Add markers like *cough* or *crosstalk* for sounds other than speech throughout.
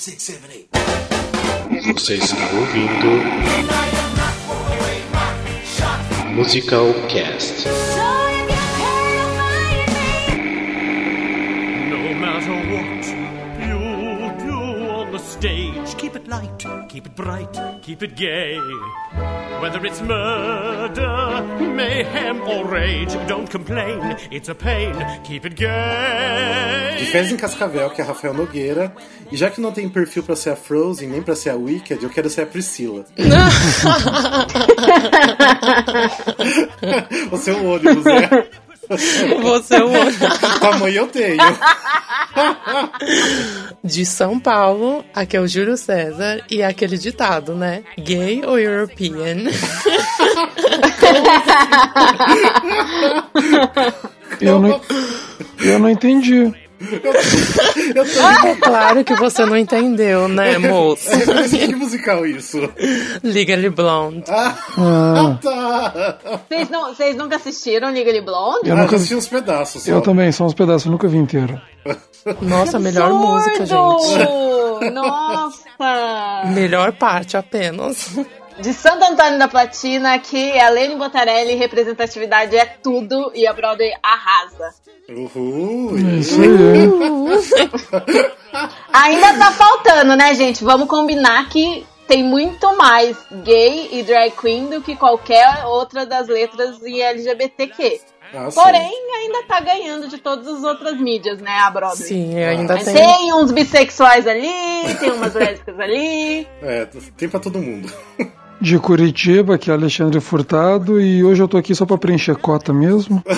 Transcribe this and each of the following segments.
six, seven, eight. Você está ouvindo Musical Cast. No matter what you do on the stage, keep it light, keep it bright, keep it gay. Whether it's murder, mayhem, or rage, don't complain, it's a pain, keep it De gay. Fez em Cascavel, que é Rafael Nogueira. E já que não tem perfil pra ser a Frozen, nem pra ser a Wicked, eu quero ser a Priscila. *laughs* *laughs* o seu ônibus, né? *laughs* Você é o Tamanho eu tenho. de São Paulo, aqui é o Júlio César e é aquele ditado, né? Gay ou European? Eu não, eu não entendi. Eu tô É claro que você não entendeu, né, moço? que musical isso? Legally Blonde. Ah, tá. Vocês, não, vocês nunca assistiram Legally Blonde? Eu Eu nunca assisti uns pedaços. Só. Eu também, são uns pedaços, eu nunca vi inteiro. Nossa, melhor música, gente. Nossa! Melhor parte apenas. De Santo Antônio da Platina, é a Lene Botarelli, representatividade é tudo e a Broadway arrasa. Uhul. Isso aí. *laughs* Ainda tá faltando, né, gente? Vamos combinar que tem muito mais gay e drag queen do que qualquer outra das letras em LGBTQ. Ah, sim. Porém, ainda tá ganhando de todas as outras mídias, né, a Broadway. Sim, ainda Mas tem. tem uns bissexuais ali, tem umas lésbicas ali. É, tem pra todo mundo. *laughs* De Curitiba, que é Alexandre Furtado, e hoje eu tô aqui só pra preencher cota mesmo. *laughs*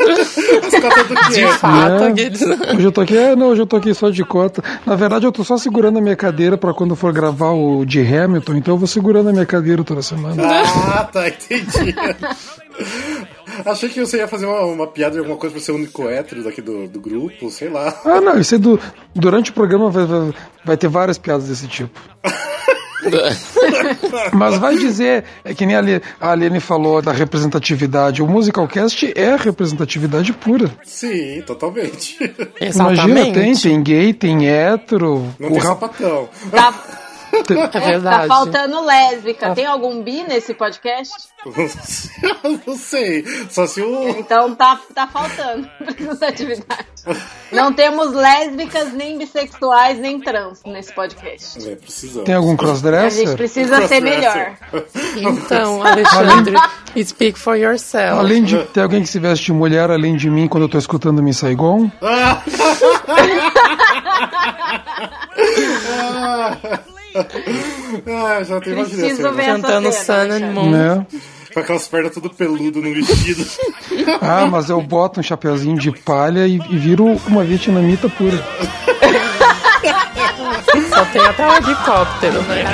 As cotas do quê? De fato, Né? aqueles- Hoje eu tô aqui, é, não, hoje eu tô aqui só de cota. Na verdade, eu tô só segurando a minha cadeira pra quando for gravar o de Hamilton, então eu vou segurando a minha cadeira toda semana. Ah, tá, entendi. Achei que você ia fazer uma, uma piada de alguma coisa pra ser o único hétero daqui do, do grupo, sei lá. Ah, não, isso aí do, durante o programa vai, vai, vai ter várias piadas desse tipo. *laughs* *laughs* Mas vai dizer, é que nem a Ali- a Aline falou da representatividade, o Musicalcast é representatividade pura. Sim, totalmente. Imagina, tem, Exatamente. tem gay, tem hétero, Não o tem rap- sapatão. Tá, É tá verdade. faltando lésbica. Tem algum bi nesse podcast? Não *laughs* sei. Só se o. Então tá, tá faltando *laughs* representatividade. Não temos lésbicas, nem bissexuais, nem trans nesse podcast. É, precisamos. tem algum A gente crossdresser? precisa ser melhor. Então, Alexandre, *laughs* speak for yourself. Além de ter alguém que se veste de mulher, além de mim, quando eu tô escutando Miss Saigon? Ah, já tem imaginei Preciso essa ver Cantando Sun and Alexandre. Moon. Né? Com aquelas pernas tudo peludo no vestido. Ah, mas eu boto um chapeuzinho de palha e, e viro uma vietnamita pura. Só tem até o helicóptero, né?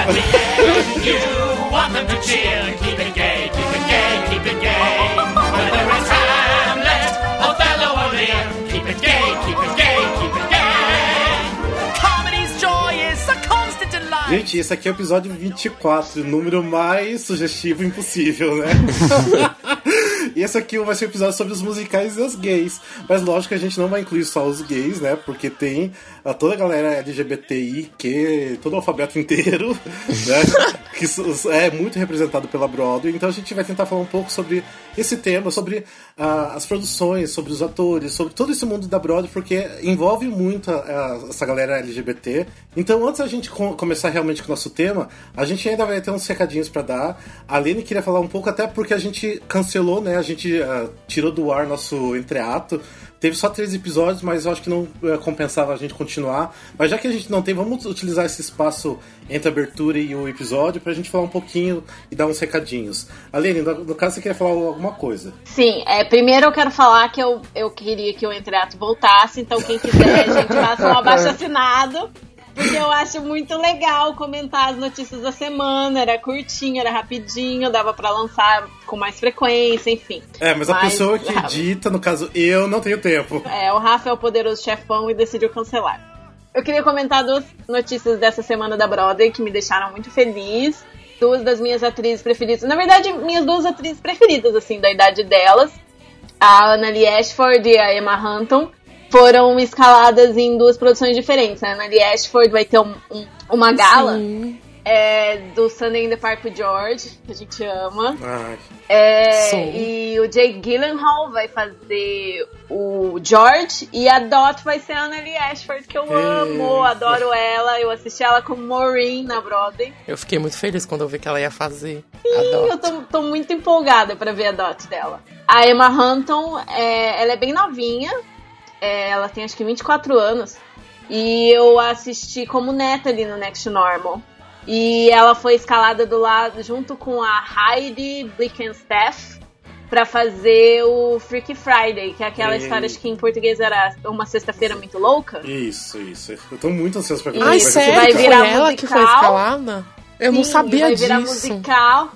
Gente, esse aqui é o episódio 24, o número mais sugestivo impossível, né? *laughs* e esse aqui vai ser o episódio sobre os musicais e os gays. Mas lógico que a gente não vai incluir só os gays, né? Porque tem a toda a galera LGBTI, que todo o alfabeto inteiro, *laughs* né? que é muito representado pela Broadway. Então a gente vai tentar falar um pouco sobre esse tema, sobre ah, as produções, sobre os atores, sobre todo esse mundo da Broadway, porque envolve muito a- a- essa galera LGBT. Então antes da gente co- começar realmente com o nosso tema, a gente ainda vai ter uns recadinhos pra dar. A Lene queria falar um pouco, até porque a gente cancelou, né? A gente ah, tirou do ar nosso entreato. Teve só três episódios, mas eu acho que não eh, compensava a gente continuar. Mas já que a gente não tem, vamos utilizar esse espaço entre a abertura e o episódio pra gente falar um pouquinho e dar uns recadinhos. Aline, no, no caso você queria falar alguma coisa. Sim, é, primeiro eu quero falar que eu, eu queria que o Entreato voltasse, então quem quiser, a gente faça um *laughs* abaixo assinado. Porque eu acho muito legal comentar as notícias da semana. Era curtinho, era rapidinho, dava pra lançar com mais frequência, enfim. É, mas a Mas- pessoa que edita, no caso eu, não tenho tempo. É, o Rafa é o poderoso chefão e decidiu cancelar. Eu queria comentar duas notícias dessa semana da Broadway que me deixaram muito feliz. Duas das minhas atrizes preferidas. Na verdade, minhas duas atrizes preferidas, assim, da idade delas. A Annalie Ashford e a Emma Hunton foram escaladas em duas produções diferentes. Né? A Nelly Ashford vai ter um- um- uma gala Sim. é, do Sunday in the Park with George, que a gente ama. Ai, É, e o Jake Gyllenhaal vai fazer o George e a Dot vai ser a Anneli Ashford, que eu amo, adoro ela. Eu assisti ela como Maureen na Broadway. Eu fiquei muito feliz quando eu vi que ela ia fazer. Sim, eu tô, tô muito empolgada pra ver a Dot dela. A Emma Hunton, é, ela é bem novinha, é, ela tem acho que 24 anos. E eu assisti como neta ali no Next Normal. E ela foi escalada do lado junto com a Heidi Blickenstaff pra fazer o Freaky Friday, que é aquela E- história acho que em português era uma sexta-feira muito louca. isso, isso. Eu tô muito ansioso pra ver Ai, como vai sério? vai Foi virar ela que foi musical? escalada? Eu não Sim, sabia vai virar disso. musical.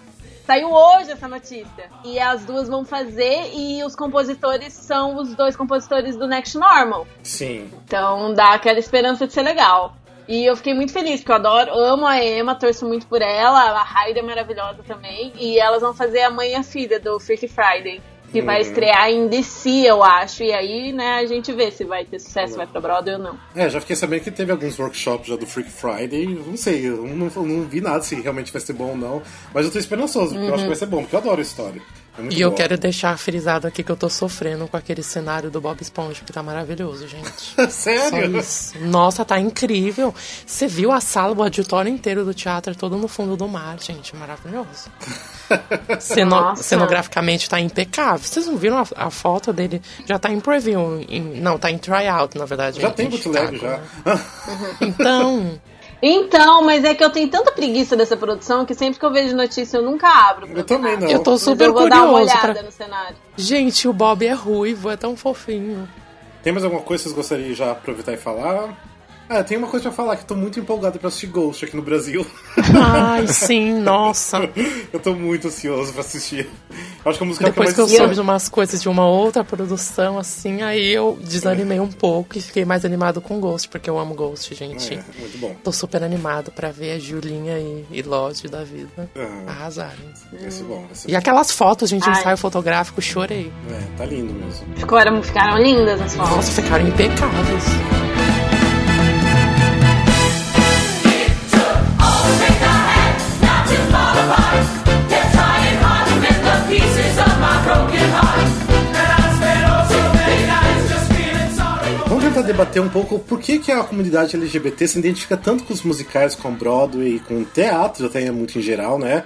Saiu hoje essa notícia. E as duas vão fazer e os compositores são os dois compositores do Next Normal. Sim. Então dá aquela esperança de ser legal. E eu fiquei muito feliz, porque eu adoro, amo a Emma, torço muito por ela, a Heidi é maravilhosa também. E elas vão fazer a mãe e a filha do Freaky Friday. Que vai Uhum. estrear em DC, eu acho. E aí, né, a gente vê se vai ter sucesso, vai pra Broadway ou não. É, já fiquei sabendo que teve alguns workshops já do Freak Friday. Não sei, eu não, não vi nada se realmente vai ser bom ou não. Mas eu tô esperançoso, porque eu acho que vai ser bom, porque eu adoro a história. É E eu boa. quero deixar frisado aqui que eu tô sofrendo com aquele cenário do Bob Esponja, que tá maravilhoso, gente. *laughs* Só Sério? isso. Nossa, tá incrível. Você viu a sala, o auditório inteiro do teatro, todo no fundo do mar, gente. Maravilhoso. *laughs* Ceno- Nossa. Cenograficamente tá impecável. Vocês não viram a, a foto dele? Já tá em preview. em- não, tá em tryout, na verdade. Já em- tem em bootleg, Chicago, já. né? *laughs* Então, Então, mas é que eu tenho tanta preguiça dessa produção que sempre que eu vejo notícia eu nunca abro. Eu também não. eu tô Mas super eu vou dar uma curioso. olhada pra- no cenário. Gente, o Bob é ruivo, é tão fofinho. Tem mais alguma coisa que vocês gostariam de já aproveitar e falar? Ah, tem uma coisa pra falar, que eu tô muito empolgado pra assistir Ghost aqui no Brasil. Ai, sim, nossa. *laughs* eu tô muito ansioso pra assistir. Acho que a música Depois que que eu soube de umas coisas de uma outra produção, assim, aí eu desanimei um pouco e fiquei mais animado com Ghost, porque eu amo Ghost, gente. É, muito bom. Tô super animado pra ver a Julinha e, e Lodge da vida Aham. arrasarem. Vai ser bom. Vai ser E aquelas fotos, gente, Ai. ensaio fotográfico, chorei. É, tá lindo mesmo. Ficaram, ficaram lindas as fotos. Nossa, ficaram impecáveis. Vamos tentar debater um pouco por que, que a comunidade LGBT se identifica tanto com os musicais, com Broadway, com teatro, até muito em geral, né?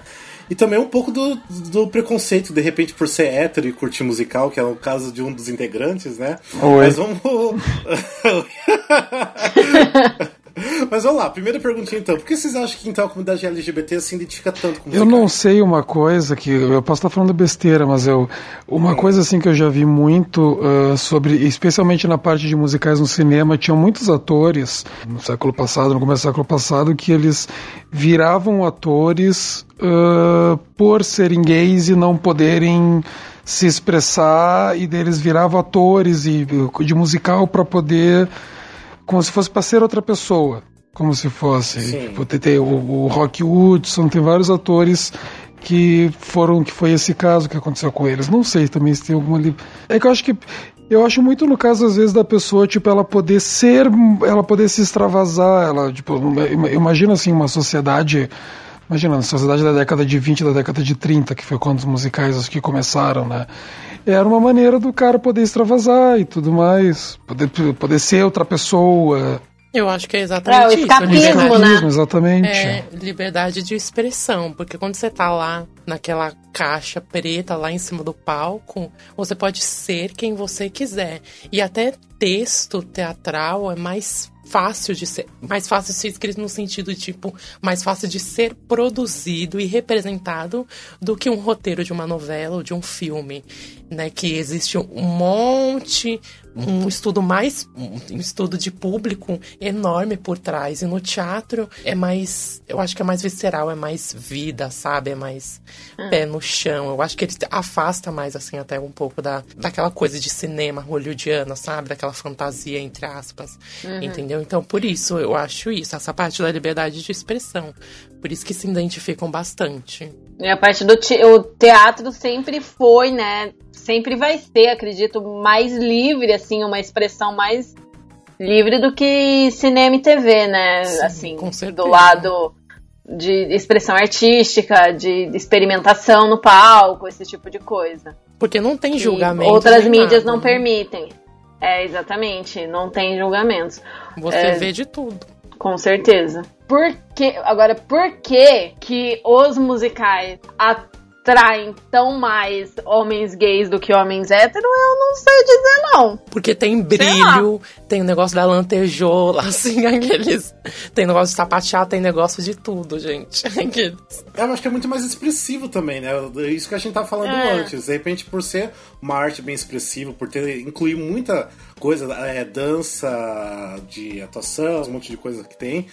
E também um pouco do, do preconceito, de repente, por ser hétero e curtir musical, que é o caso de um dos integrantes, né? Oi. Mas vamos. *laughs* *laughs* *laughs* Mas vamos lá, primeira perguntinha então. Por que vocês acham que então a comunidade LGBT se identifica tanto com Eu não sei uma coisa que eu posso estar falando besteira, mas eu uma coisa assim que eu já vi muito ah, sobre, especialmente na parte de musicais no cinema, tinham muitos atores no século passado, no começo do século passado, que eles viravam atores ah, por serem gays e não poderem se expressar e deles viravam atores e de musical para poder como se fosse para ser outra pessoa. Como se fosse. Sim. Tipo, tem, tem o, o Rock Hudson, tem vários atores que foram, que foi esse caso que aconteceu com eles. Não sei também se tem alguma ali. É que eu acho que. Eu acho muito no caso, às vezes, da pessoa, tipo, ela poder ser. Ela poder se extravasar. Ela, tipo, ima- imagina assim, uma sociedade. Imagina, na sociedade da década de 20, da década de 30, que foi quando os musicais acho que começaram, né? Era uma maneira do cara poder extravasar e tudo mais. Poder, poder ser outra pessoa. Eu acho que é É, exatamente o isso. escapismo, liberdade- né? Exatamente. É, liberdade de expressão, porque quando você tá lá naquela caixa preta lá em cima do palco, você pode ser quem você quiser. E até texto teatral é mais fácil de ser, mais fácil de ser escrito no sentido tipo, mais fácil de ser produzido e representado do que um roteiro de uma novela ou de um filme, né, que existe um monte um estudo mais um estudo de público enorme por trás. E no teatro é mais eu acho que é mais visceral é mais vida sabe? É mais pé no chão. Eu acho que ele afasta mais assim até um pouco da daquela coisa de cinema hollywoodiana sabe? Daquela fantasia entre aspas. Entendeu? Então por isso eu acho isso essa parte da liberdade de expressão. Por isso que se identificam bastante a parte do te o teatro sempre foi, né? Sempre vai ser, acredito, mais livre, assim, uma expressão mais livre do que cinema e TV, né? Sim, assim, com certeza. do lado de expressão artística, de experimentação no palco, esse tipo de coisa. Porque não tem E julgamento. outras mídias nada, não né? permitem. É, exatamente, não tem julgamentos. Você É. vê de tudo. Com certeza. Por que, agora, por que que os musicais atraem tão mais homens gays do que homens héteros? Eu não sei dizer, não. Porque tem brilho, tem o negócio da lantejola, *laughs* assim, aqueles. Tem negócio de sapatear, tem negócio de tudo, gente. *laughs* Aqueles. Eu acho que é muito mais expressivo também, né? Isso que a gente tava falando É. antes. De repente, por ser uma arte bem expressiva, por ter incluir muita coisa, é, dança, de atuação, um monte de coisa que tem,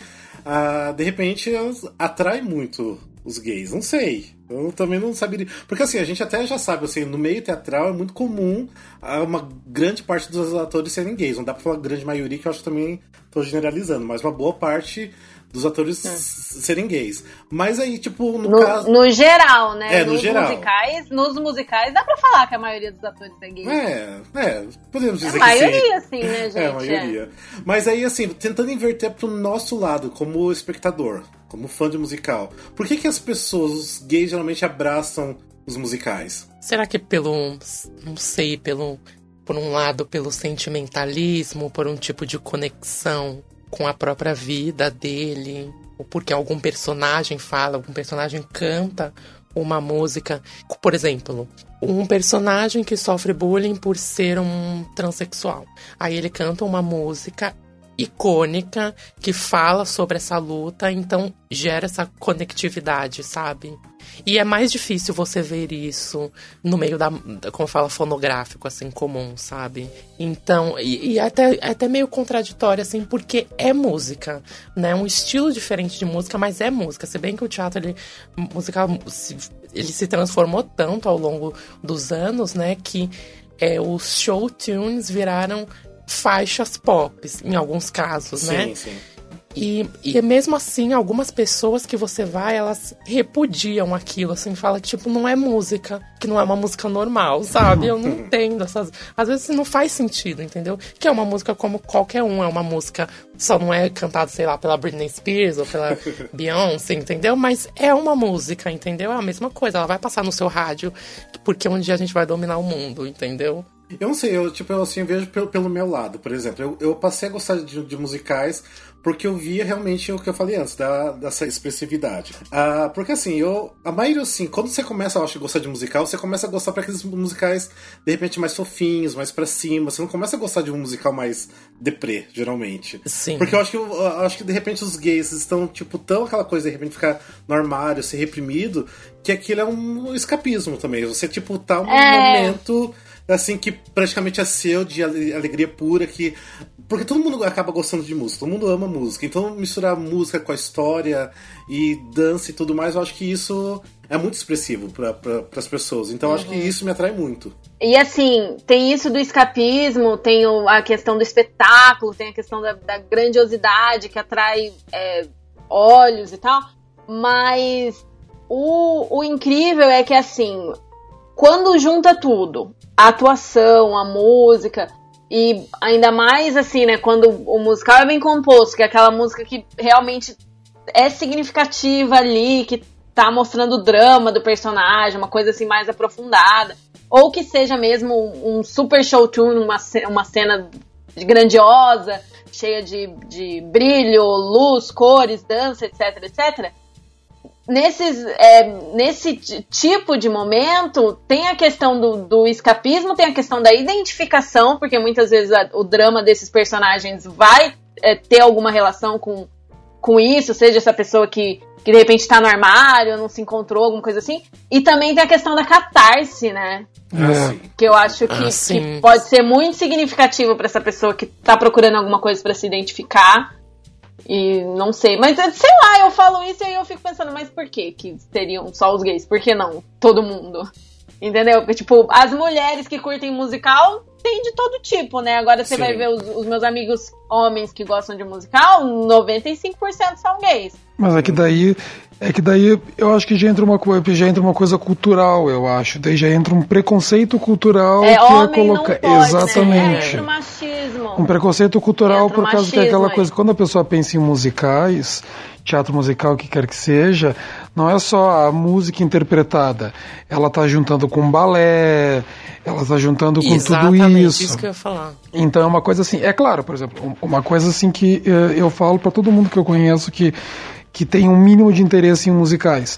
ah, de repente atrai muito os gays. Não sei. Eu também não saberia. Porque assim, a gente até já sabe, assim, no meio teatral é muito comum ah, uma grande parte dos atores serem gays. Não dá pra falar grande maioria, que eu acho que também tô generalizando, mas uma boa parte dos atores serem gays. Mas aí, tipo, no, No, caso. no geral, né? É, no nos geral. musicais, nos musicais dá pra falar que a maioria dos atores é gay. É, é, podemos É dizer a que sim. maioria, assim, né, *laughs* gente? É, a maioria. Mas aí, assim, tentando inverter pro nosso lado, como espectador, como fã de musical. Por que, que as pessoas, os gays, geralmente abraçam os musicais? Será que pelo. Não sei, pelo. Por um lado, pelo sentimentalismo, por um tipo de conexão com a própria vida dele, ou porque algum personagem fala, algum personagem canta uma música. Por exemplo, um personagem que sofre bullying por ser um transexual. Aí ele canta uma música icônica que fala sobre essa luta, então gera essa conectividade, sabe? E é mais difícil você ver isso no meio da, como fala, fonográfico, assim, comum, sabe? Então, e, e até, é até meio contraditório, assim, porque é música, né? Um estilo diferente de música, mas é música. Se bem que o teatro, ele, musical, se- ele se transformou tanto ao longo dos anos, né? Que é, os show tunes viraram faixas pop, em alguns casos, né? Sim, sim. E, e mesmo assim, algumas pessoas que você vai, elas repudiam aquilo, assim, fala que, tipo, não é música, que não é uma música normal, sabe? Eu não *laughs* entendo essas. Às vezes não faz sentido, entendeu? Que é uma música como qualquer um, é uma música, só não é cantada, sei lá, pela Britney Spears ou pela *laughs* Beyoncé, entendeu? Mas é uma música, entendeu? É a mesma coisa, ela vai passar no seu rádio, porque um dia a gente vai dominar o mundo, entendeu? Eu não sei, eu, tipo, eu assim, vejo pelo, pelo meu lado, por exemplo. Eu, eu passei a gostar de, de musicais porque eu via realmente o que eu falei antes, da, dessa expressividade. Ah, porque assim, eu. A maioria, assim, quando você começa, eu acho, a gostar de musical, você começa a gostar para aqueles musicais, de repente, mais fofinhos, mais pra cima. Você não começa a gostar de um musical mais deprê, geralmente. Sim. Porque eu acho que eu, eu acho que de repente os gays estão, tipo, tão aquela coisa de repente ficar no armário, ser reprimido, que aquilo é um escapismo também. Você, tipo, tá um É. momento assim que praticamente é seu de ale- alegria pura que porque todo mundo acaba gostando de música, todo mundo ama música. Então misturar música com a história e dança e tudo mais, eu acho que isso é muito expressivo para pra, as pessoas. Então eu acho que isso me atrai muito. E assim, tem isso do escapismo, tem a questão do espetáculo, tem a questão da, da grandiosidade que atrai é, olhos e tal. Mas o, o incrível é que assim, quando junta tudo, a atuação, a música, e ainda mais assim, né, quando o musical é bem composto, que é aquela música que realmente é significativa ali, que tá mostrando o drama do personagem, uma coisa assim mais aprofundada. Ou que seja mesmo um, super show tune, uma, uma cena grandiosa, cheia de, de brilho, luz, cores, dança, etc, etc. Nesses, é, nesse ti- tipo de momento, tem a questão do, do escapismo, tem a questão da identificação, porque muitas vezes a- o drama desses personagens vai é, ter alguma relação com, com isso, seja essa pessoa que, que de repente tá no armário, não se encontrou, alguma coisa assim. E também tem a questão da catarse, né? Assim. Que eu acho que, Ah, que pode ser muito significativo pra essa pessoa que tá procurando alguma coisa pra se identificar. E não sei, mas sei lá, eu falo isso e aí eu fico pensando, mas por que que seriam só os gays? Por que não todo mundo? Entendeu? Porque, tipo, as mulheres que curtem musical tem de todo tipo, né? Agora você Sim. vai ver os, os meus amigos homens que gostam de musical, 95% são gays. Mas é que daí. É que daí eu acho que já entra uma coisa, já entra uma coisa cultural, eu acho. Daí já entra um preconceito cultural É, que é colocar. pode, Exatamente. né? Entra o machismo. Um preconceito cultural por causa que é machismo aquela aí. coisa, quando a pessoa pensa em musicais, teatro musical, o que quer que seja, não é só a música interpretada. Ela tá juntando com balé, ela tá juntando com tudo Exatamente, isso. isso que eu ia falar. Então é uma coisa assim, é claro, por exemplo, um- uma coisa assim que eh, eu falo para todo mundo que eu conheço que, que tem um mínimo de interesse em musicais.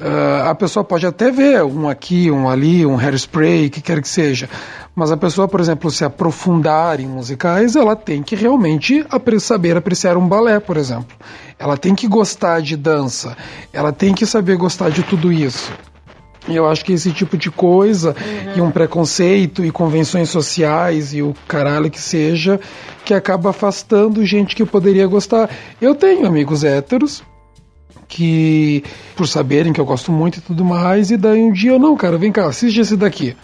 Ah, a pessoa pode até ver um aqui, um ali, um hairspray, o que quer que seja. Mas a pessoa, por exemplo, se aprofundar em musicais, ela tem que realmente saber apreciar um balé, por exemplo. Ela tem que gostar de dança. Ela tem que saber gostar de tudo isso. E eu acho que esse tipo de coisa, e um preconceito, e convenções sociais, e o caralho que seja, que acaba afastando gente que poderia gostar. Eu tenho amigos héteros que, por saberem que eu gosto muito e tudo mais, e daí um dia, não, cara, vem cá, assiste esse daqui.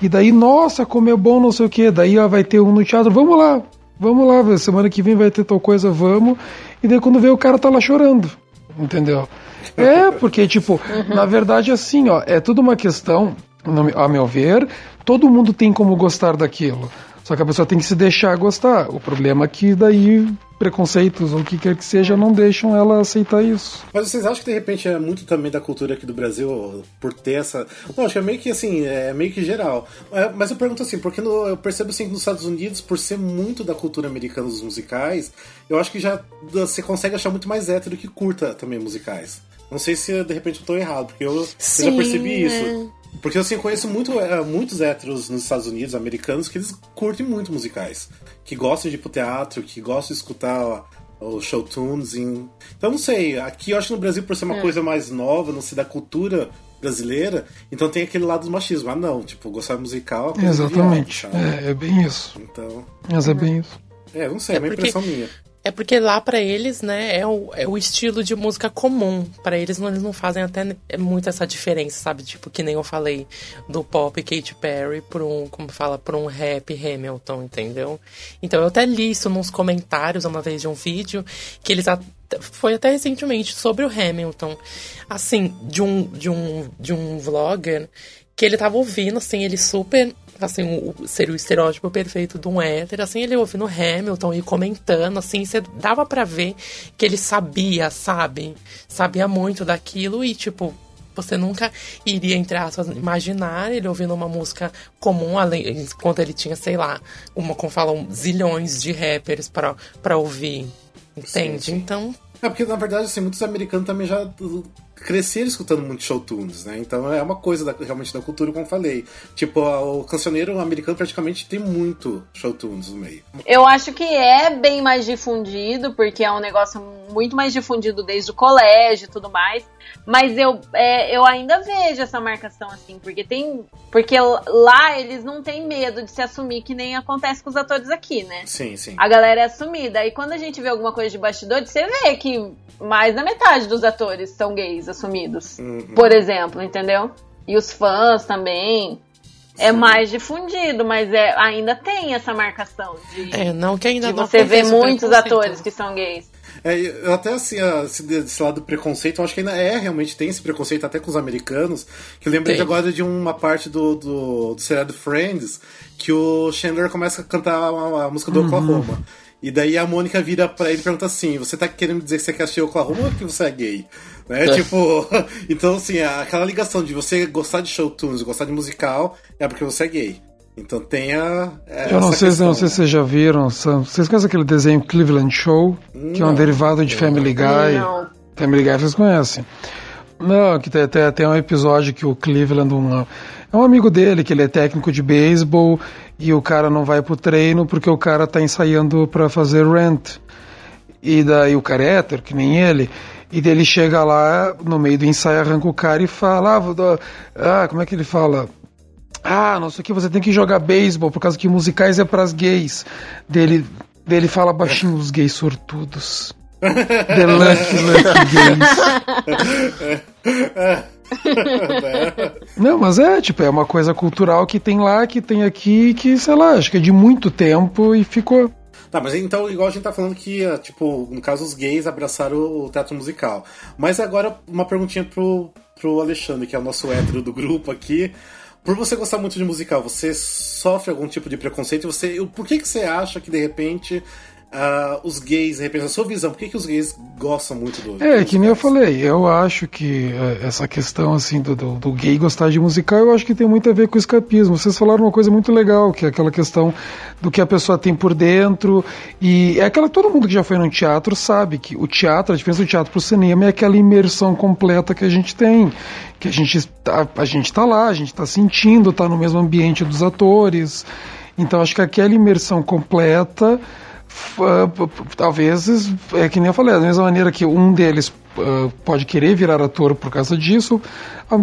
E daí, nossa, como é bom, não sei o que. Daí ó, vai ter um no teatro, vamos lá, vamos lá, semana que vem vai ter tal coisa, vamos. E daí quando vê o cara tá lá chorando, entendeu? *laughs* É, porque, tipo, na verdade, assim, ó, é tudo uma questão, a meu ver, todo mundo tem como gostar daquilo. Só que a pessoa tem que se deixar gostar. O problema é que daí preconceitos ou o que quer que seja não deixam ela aceitar isso. Mas vocês acham que de repente é muito também da cultura aqui do Brasil por ter essa. Não, acho que é meio que assim, é meio que geral. É, mas eu pergunto assim, porque no- eu percebo assim que nos Estados Unidos, por ser muito da cultura americana dos musicais, eu acho que já você consegue achar muito mais hétero que curta também musicais. Não sei se de repente eu tô errado, porque eu, eu já Sim, percebi né? isso. Porque assim, eu conheço muito, é, muitos héteros nos Estados Unidos, americanos, que eles curtem muito musicais. Que gostam de ir pro teatro, que gostam de escutar os show tunes. Em... Então não sei, aqui eu acho que no Brasil, por ser uma coisa mais nova, não sei, da cultura brasileira, então tem aquele lado do machismo. Ah não, tipo, gostar de musical é Exatamente. É, é bem isso. Então, Mas é bem isso. é, não sei, é, É uma porque- impressão minha. É porque lá pra eles, né, é o, é o estilo de música comum. Pra eles, eles não fazem até muito essa diferença, sabe? Tipo, que nem eu falei do pop Katy Perry por um, como fala, por um rap Hamilton, entendeu? Então eu até li isso nos comentários uma vez de um vídeo, que eles foi até recentemente sobre o Hamilton. Assim, de um, de um, de um vlogger que ele tava ouvindo, assim, ele super assim, o, seria o estereótipo perfeito de um hétero, assim, ele ouvindo Hamilton e comentando, assim, você dava pra ver que ele sabia, sabe? Sabia muito daquilo e, tipo, você nunca iria, entre aspas, imaginar ele ouvindo uma música comum, além, enquanto ele tinha, sei lá, uma, como falam, zilhões de rappers pra, pra ouvir. Entende? Sim, sim. Então, É porque, na verdade, assim, muitos americanos também já cresceram escutando muito show tunes, né? Então é uma coisa da- realmente da cultura, como eu falei. Tipo, o cancioneiro americano praticamente tem muito show tunes no meio. Eu acho que é bem mais difundido, porque é um negócio muito mais difundido desde o colégio e tudo mais. Mas eu, é, eu ainda vejo essa marcação assim, porque tem. Porque lá eles não têm medo de se assumir, que nem acontece com os atores aqui, né? Sim, sim. A galera é assumida. E quando a gente vê alguma coisa de bastidores, você vê que mais da metade dos atores são gays assumidos. Uhum. Por exemplo, entendeu? E os fãs também. É mais difundido, mas é, ainda tem essa marcação de, é, não que ainda de não você o muitos atores que são gays. É, eu até assim, esse, desse lado do preconceito, eu acho que ainda é, realmente tem esse preconceito até com os americanos. Que eu lembrei Tem. agora de uma parte do, do, do seriado Friends, que o Chandler começa a cantar a, a música do Oklahoma. E daí a Mônica vira pra ele e pergunta assim: Você tá querendo dizer que você quer assistir Oklahoma ou que você é gay? Né? É. Tipo, *laughs* então assim, aquela ligação de você gostar de show tunes, gostar de musical, é porque você é gay. Então tenha. é, Eu não essa sei, questão, não sei né? se vocês já viram. são- Vocês conhecem aquele desenho Cleveland Show? Que é um Não. derivado de Family Guy. Não. Family Guy vocês conhecem. Não, que tem, tem, tem um episódio que o Cleveland, um, é um amigo dele, que ele é técnico de beisebol, e o cara não vai pro treino porque o cara tá ensaiando pra fazer rent. E daí o cara é hétero, que nem ele, e daí ele chega lá, no meio do ensaio, arranca o cara e fala, ah, vou dar- ah como é que ele fala? Ah, não sei o que, você tem que jogar beisebol, por causa que musicais é pras gays. Dele, dele fala baixinho os gays sortudos. *laughs* The lucky, lucky gays. *laughs* Não, mas é, tipo, é uma coisa cultural que tem lá, que tem aqui, que, sei lá, acho que é de muito tempo e ficou. Tá, mas então, igual a gente tá falando que, ah, tipo, no caso, os gays abraçaram o teatro musical. Mas agora, uma perguntinha pro, pro Alexandre, que é o nosso hétero do grupo aqui. Por você gostar muito de musical, você sofre algum tipo de preconceito? Você, por que, que você acha que, de repente, Uh, os gays, a sua visão, por que, que os gays gostam muito do. É, que nem eu falei, eu acho que é, essa questão assim do, do, do, gay gostar de musical, eu acho que tem muito a ver com o escapismo. Vocês falaram uma coisa muito legal, que é aquela questão do que a pessoa tem por dentro. E é aquela todo mundo que já foi no teatro sabe que o teatro, a diferença do teatro pro cinema é aquela imersão completa que a gente tem. Que a gente tá, a gente tá lá, a gente tá sentindo, tá no mesmo ambiente dos atores. Então acho que aquela imersão completa talvez, é que nem eu falei, da mesma maneira que um deles pode querer virar ator por causa disso,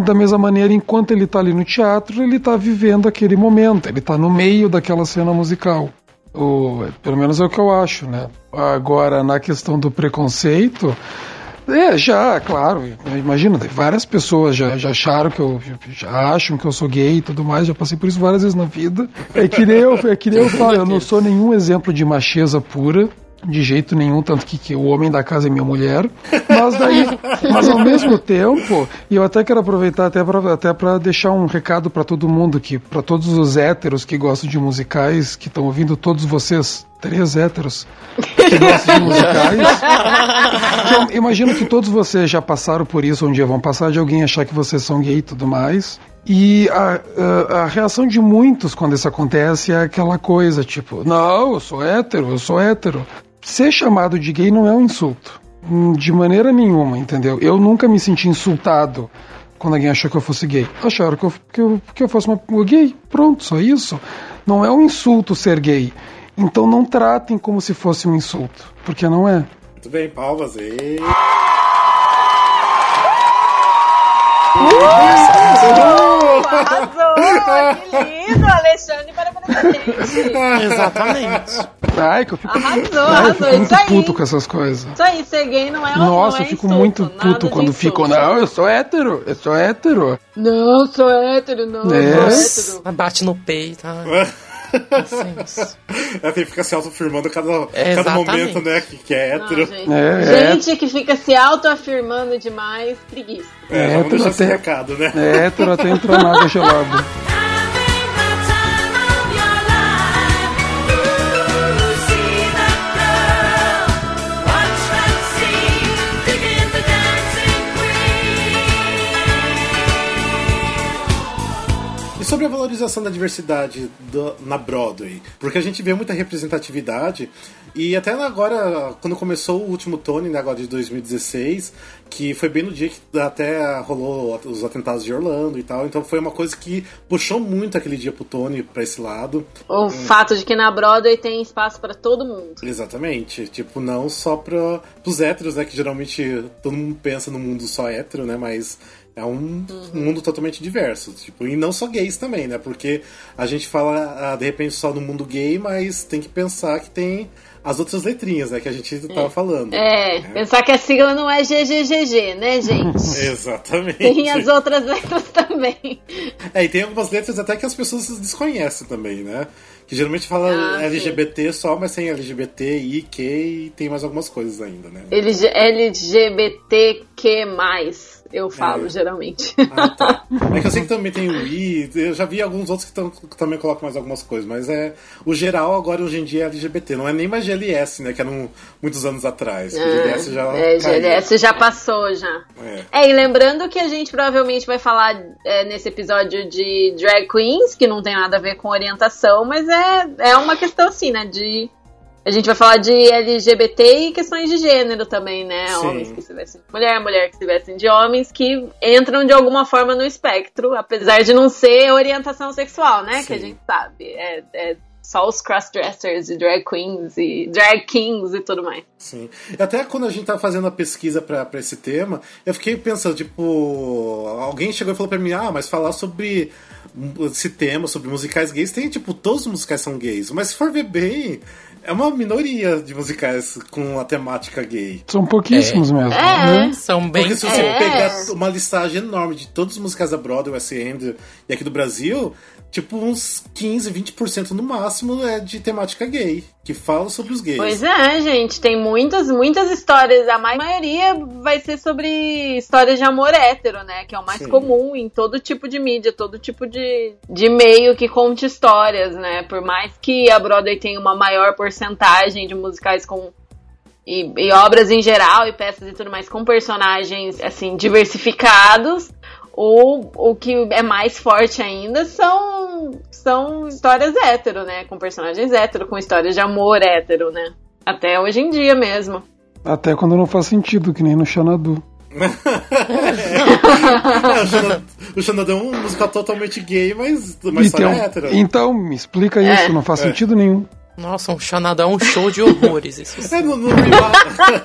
da mesma maneira, enquanto ele está ali no teatro, ele está vivendo aquele momento, ele está no meio daquela cena musical. Pelo menos é o que eu acho, né? Agora, na questão do preconceito, é, já, claro. Imagina, várias pessoas já, já acharam que eu. Já acham que eu sou gay e tudo mais, já passei por isso várias vezes na vida. É que nem eu, é que nem eu falo, eu não sou nenhum exemplo de macheza pura de jeito nenhum, tanto que, que, o homem da casa é minha mulher. Mas daí, *laughs* mas ao mesmo tempo, e eu até quero aproveitar até para até deixar um recado para todo mundo que para todos os héteros que gostam de musicais, que estão ouvindo todos vocês, três héteros que gostam de musicais. eu imagino que todos vocês já passaram por isso, um dia vão passar de alguém achar que vocês são gay e tudo mais. E a, a, a, reação de muitos quando isso acontece é aquela coisa, tipo, não, eu sou hétero, eu sou hétero. Ser chamado de gay não é um insulto. Hum, de maneira nenhuma, entendeu? Eu nunca me senti insultado quando alguém achou que eu fosse gay. Acharam que eu, que eu, que eu fosse uma gay. Pronto, só isso. Não é um insulto ser gay. Então não tratem como se fosse um insulto, porque não é. Muito bem, palmas aí. Uh, arrasou! Que lindo, Alexandre, parabéns Exatamente. Ai, que eu fico, Arrasou, ai, eu arrasou, fico muito isso aí. puto com essas coisas. Isso aí, ser gay não é Nossa, não é eu fico insulto, muito puto quando ficam, não, eu sou hétero, eu sou hétero. Não, sou hétero, não, É? sou hétero. Bate no peito. *laughs* licença. Ela *laughs* tem que ficar se autoafirmando cada, É, cada momento, né? Que, que é Não, hétero. gente, É, gente que fica se autoafirmando demais, preguiça. É, É, vamos deixar esse recado, né? É hétero até entrar na *laughs* sobre a valorização da diversidade do- na Broadway? Porque a gente vê muita representatividade e até agora, quando começou o último Tony, né, agora de 2016, que foi bem no dia que até rolou os atentados de Orlando e tal, então foi uma coisa que puxou muito aquele dia pro Tony pra esse lado. O fato de que na Broadway tem espaço pra todo mundo. Exatamente, tipo, não só pra, pros héteros, né, que geralmente todo mundo pensa no mundo só hétero, né, mas é um mundo totalmente diverso, tipo, e não só gays também, né, porque a gente fala, ah, de repente, só no mundo gay, mas tem que pensar que tem as outras letrinhas, né, que a gente tava falando. É, pensar que a sigla não é GGGG, né, gente? *laughs* Exatamente. Tem as outras letras *laughs* também. É, e tem algumas letras até que as pessoas desconhecem também, né? Que geralmente fala Ah, LGBT só, mas tem LGBT, I, Q e tem mais algumas coisas ainda, né? LG LGBTQ+, eu falo, É. geralmente. Ah, tá. *laughs* É que eu sei que também tem o I, eu já vi alguns outros que, tão- que também colocam mais algumas coisas, mas é. O geral agora hoje em dia é LGBT, não é nem mais GLS, né? Que eram muitos anos atrás. que GLS já. É, caiu. GLS já passou, já. É. É, e lembrando que a gente provavelmente vai falar é, nesse episódio de drag queens, que não tem nada a ver com orientação, mas é, é uma questão assim, né? De. A gente vai falar de LGBT e questões de gênero também, né? Sim. Homens que se vestem de mulher, mulher que se vestem de homens, que entram de alguma forma no espectro, apesar de não ser orientação sexual, né? Que a Sim. gente sabe. É, é só os crossdressers e drag queens e drag kings e tudo mais. Sim. Até quando a gente tava fazendo a pesquisa pra esse tema, eu fiquei pensando, tipo, alguém chegou e falou pra mim, ah, mas falar sobre esse tema, sobre musicais gays, tem, tipo, todos os musicais são gays. Mas se for ver bem, é uma minoria de musicais com a temática gay. São pouquíssimos mesmo. É. né? São bem Porque se você É. pegar uma listagem enorme de todos os musicais da Broadway, West End e aqui do Brasil, tipo uns 15, 20% no máximo é de temática gay, que fala sobre os gays. Pois é, gente, tem muitas, muitas histórias. A ma- maioria vai ser sobre histórias de amor hétero, né? Que é o mais Sim. comum em todo tipo de mídia, todo tipo de, de meio que conte histórias, né? Por mais que a Broadway tenha uma maior porcentagem de musicais com. E, e obras em geral, e peças e tudo mais, com personagens, assim, diversificados. O, o que é mais forte ainda são, são histórias hétero, né? Com personagens hétero, com histórias de amor hétero, né? Até hoje em dia mesmo. Até quando não faz sentido, que nem no Xanadu. É, *laughs* o Xanadu- é um musical totalmente gay, mas uma história Então, hétera. então, me explica É. isso, não faz sentido nenhum. Nossa, um chanadão, um show de horrores, isso sim. *laughs* É, no, no, revival,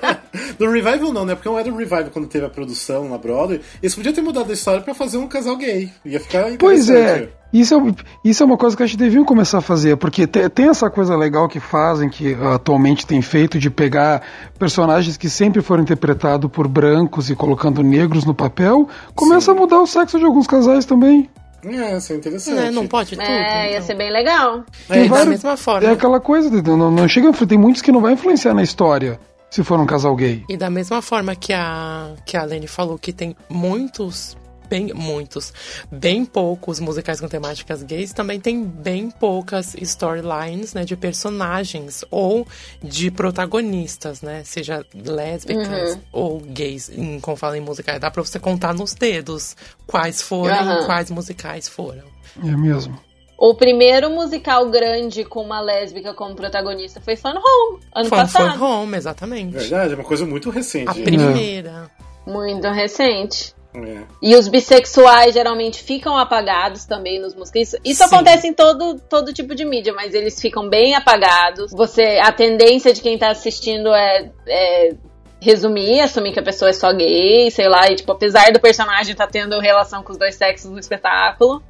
*laughs* no revival não, né? Porque não era o revival quando teve a produção na Broadway. Eles podiam ter mudado a história pra fazer um casal gay. Ia ficar Pois interessante. é, isso é, isso é uma coisa que a gente deviam começar a fazer, porque te- tem essa coisa legal que fazem, que atualmente tem feito, de pegar personagens que sempre foram interpretados por brancos e colocando negros no papel, começa a mudar o sexo de alguns casais também. É, isso é interessante. Né, Não pode tudo. É, ia então. ser bem legal. É, da vários- mesma forma. É aquela coisa, não, não chega, a- tem muitos que não vai influenciar na história se for um casal gay. E da mesma forma que a, que a Lene falou que tem muitos, bem muitos, bem poucos musicais com temáticas gays, também tem bem poucas storylines, né, de personagens ou de protagonistas, né, seja lésbicas ou gays, em, como fala em musicais, dá pra você contar nos dedos quais foram e quais musicais foram. É mesmo. O primeiro musical grande com uma lésbica como protagonista foi Fun Home, ano Fun passado. Home, exatamente. Verdade, é uma coisa muito recente. A primeira. Muito recente. É. E os bissexuais geralmente ficam apagados também nos musicais. Isso, Sim. acontece em todo, todo tipo de mídia, mas eles ficam bem apagados. Você, a tendência de quem tá assistindo é, é resumir, assumir que a pessoa é só gay, sei lá, e tipo, apesar do personagem tá tendo relação com os dois sexos no espetáculo,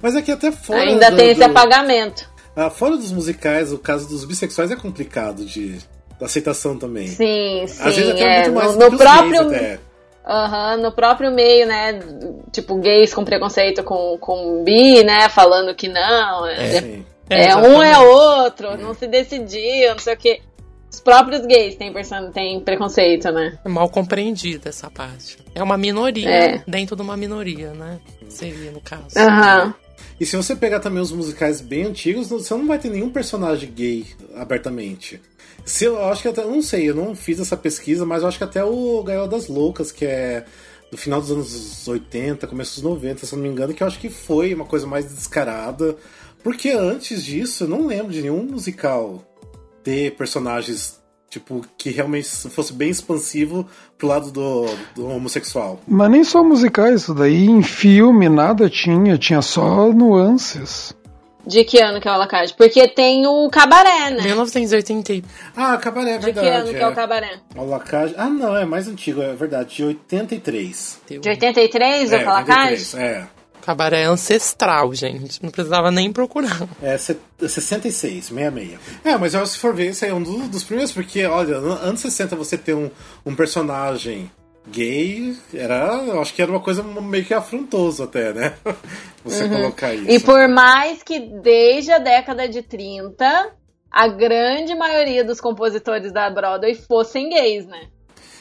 Mas aqui até fora. ainda do- tem esse do- apagamento. Ah, fora dos musicais, o caso dos bissexuais é complicado de aceitação também. Sim, sim. Às vezes até é. muito mais no, no próprio. até. Aham, no próprio meio, né? Tipo, gays com preconceito com, com bi, né? Falando que não. É, Sim. é um é exatamente. outro, não se decidiu, não sei o quê. Os próprios gays têm, têm preconceito, né? É mal compreendida essa parte. É uma minoria É. dentro de uma minoria, né? Seria no caso. Aham. E se você pegar também os musicais bem antigos, você não vai ter nenhum personagem gay abertamente. Se eu acho que até, não sei, eu não fiz essa pesquisa, mas eu acho que até o Gaiola das Loucas, que é do final dos anos 80, começo dos 90, se eu não me engano, que eu acho que foi uma coisa mais descarada. Porque antes disso, eu não lembro de nenhum musical ter personagens, tipo, que realmente fosse bem expansivo pro lado do, do homossexual. Mas nem só musicais, isso daí em filme nada tinha, tinha só nuances. De que ano que é o Alacade? Porque tem o Cabaré, né? 1980 e Ah, Cabaré, é De que verdade. ano que é o Cabaré? O Lacage. Ah, não, é mais antigo, é verdade, de 83. teu. De 83 é, o Calacade? 83, é. Cabaré ancestral, gente. Não precisava nem procurar. É se- 66, 66. É, mas eu, se for ver, esse aí é um do- dos primeiros, porque, olha, no- anos 60 você ter um, um personagem gay, era, eu acho que era uma coisa meio que afrontoso até, né? *laughs* Você colocar isso. Uhum. E por mais que desde a década de 30 a grande maioria dos compositores da Broadway fossem gays, né?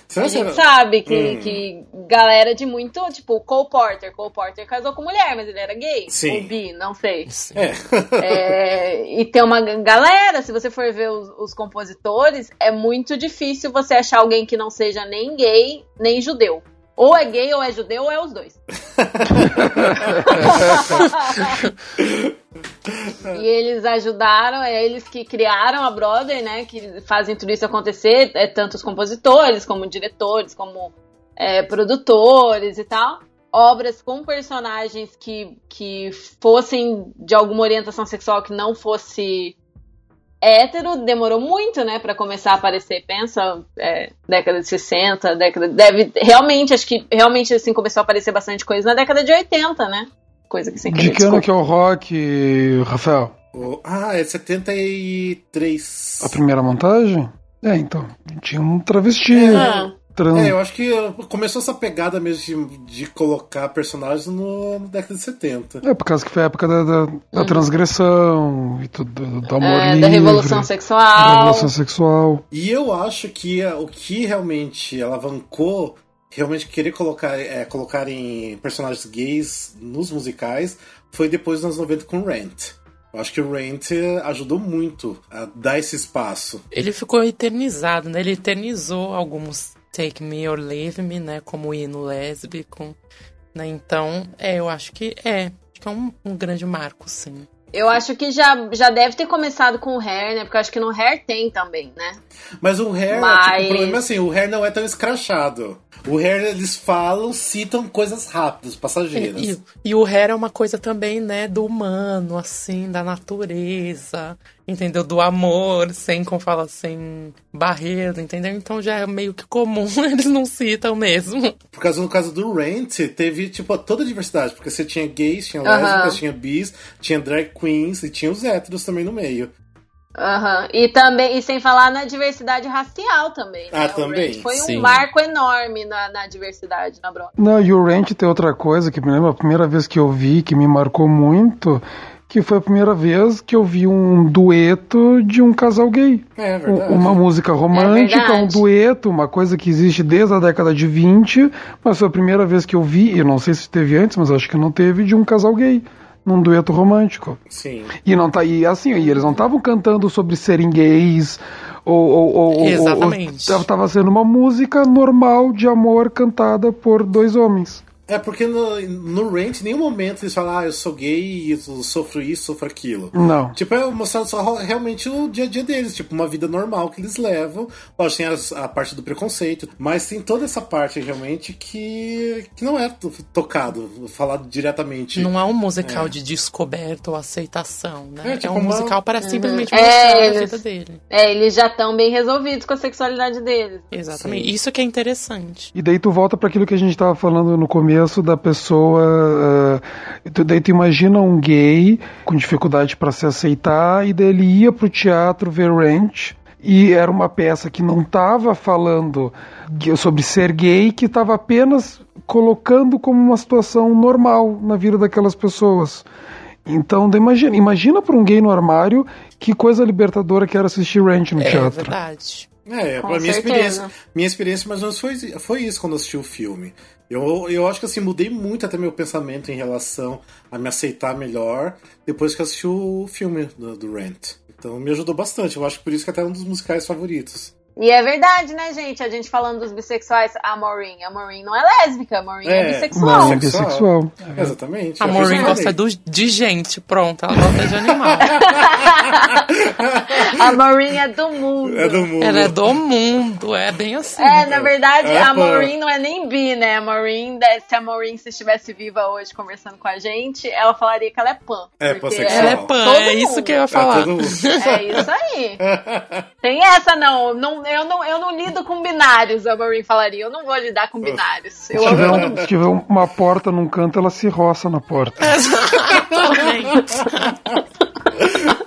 Será A gente era- sabe que, Hum. que galera de muito, tipo, o Cole Porter. Cole Porter casou com mulher, mas ele era gay. Sim. Ou bi, não sei. É. *laughs* É, e tem uma galera, se você for ver os, os compositores, é muito difícil você achar alguém que não seja nem gay, nem judeu. Ou é gay, ou é judeu, ou é os dois. *laughs* e eles ajudaram, é eles que criaram a Broadway, né? Que fazem tudo isso acontecer, é, tanto os compositores, como diretores, como é, produtores e tal. Obras com personagens que, que fossem de alguma orientação sexual que não fosse hétero, demorou muito, né, pra começar a aparecer. Pensa, é, década de 60, década. Deve. Realmente, acho que realmente assim começou a aparecer bastante coisa na década de 80, né? Coisa que sem De querer, que ano que é o rock, Rafael? O- Ah, é 73. A primeira montagem? É, então. Tinha um travesti. Ah. É, eu acho que começou essa pegada mesmo de, de colocar personagens no, no década de 70. É, por causa que foi a época da, da, da transgressão e tudo, do, do amor É, livre. da revolução da sexual. revolução sexual. E eu acho que a- o que realmente alavancou realmente querer colocar, é, colocarem personagens gays nos musicais foi depois dos anos 90 com Rent. Eu acho que o Rent ajudou muito a dar esse espaço. Ele ficou eternizado, né? Ele eternizou alguns Take Me or Leave Me, né? Como hino lésbico. Né? Então, é, eu acho que é. Acho que é um, um grande marco, sim. Eu acho que já, já deve ter começado com o Hair, né? Porque eu acho que no Hair tem também, né? Mas o Hair, Mas- tipo, o problema é assim, o Hair não é tão escrachado. O Hair, eles falam, citam coisas rápidas, passageiras. E, e o hair é uma coisa também, né, do humano, assim, da natureza, entendeu? Do amor, sem, como fala, sem barreira, entendeu? Então já é meio que comum, *laughs* eles não citam mesmo. Por causa, no caso do Rent, teve, tipo, toda a diversidade. Porque você tinha gays, tinha Aham. lésbicas, tinha bis, tinha drag queens e tinha os héteros também no meio. Aham. E também, e sem falar na diversidade racial também. Né? Ah, O também. Foi Sim. um marco enorme na, na diversidade na Broadway. Não, e o Rent tem outra coisa que me lembra a primeira vez que eu vi, que me marcou muito, que foi a primeira vez que eu vi um dueto de um casal gay. É, Um- verdade. Uma música romântica, verdade. um dueto, uma coisa que existe desde a década de 20, mas foi a primeira vez que eu vi, e não sei se teve antes, mas acho que não teve, de um casal gay, num dueto romântico. Sim. E não tá e assim, e eles não estavam cantando sobre serem gays ou, ou, ou- ou- Exatamente. ou- tava sendo uma música normal de amor cantada por dois homens. É porque no, no Rent, em nenhum momento eles falam, ah, eu sou gay, eu sofro isso, sofro aquilo. Não. Tipo, é mostrando só realmente o dia a dia deles, tipo, uma vida normal que eles levam. Lógico, tem as- a, parte do preconceito, mas tem toda essa parte realmente que, que não é to- tocado, falado diretamente. Não é um musical de descoberta ou aceitação, né? É, É, tipo um uma- musical para simplesmente É, mostrar a eles- vida dele. É, eles já estão bem resolvidos com a sexualidade deles. Exatamente. Sim. Isso que é interessante. E daí tu volta para aquilo que a gente tava falando no começo da pessoa. tu- daí tu imagina um gay com dificuldade para se aceitar e daí ele ia pro teatro ver Ranch. E era uma peça que não estava falando sobre ser gay, que estava apenas colocando como uma situação normal na vida daquelas pessoas. Então, imagina, imagina para um gay no armário que coisa libertadora que era assistir Ranch no É teatro. verdade. É, Com pra minha experiência, minha experiência mais ou menos foi, foi isso quando eu assisti o filme. Eu, eu acho que assim, mudei muito até meu pensamento em relação a me aceitar melhor depois que eu assisti o filme do, do Rent. Então me ajudou bastante. Eu acho que por isso que até é um dos musicais favoritos. E é verdade, né, gente? A gente falando dos bissexuais, a Maureen. A Maureen não é lésbica, a Maureen é, É, bissexual. Não, é bissexual. Exatamente. A Maureen gosta do- de gente, pronto. Ela gosta de animal. *laughs* a Maureen é do mundo. É do mundo. Ela é do mundo, é bem assim. É, na verdade, É, a. Maureen não é nem bi, né? A Maureen, se a Maureen se estivesse viva hoje conversando com a gente, ela falaria que ela é pan. É porque pansexual. Ela é pan, é isso que eu ia É falar. todo mundo. É isso aí. *laughs* Tem essa, não. não, eu não. Eu não lido com binários, a Maureen falaria. Eu não vou lidar com binários. Eu Se tiver, um- se tiver uma porta num canto, ela se roça na porta. Exatamente.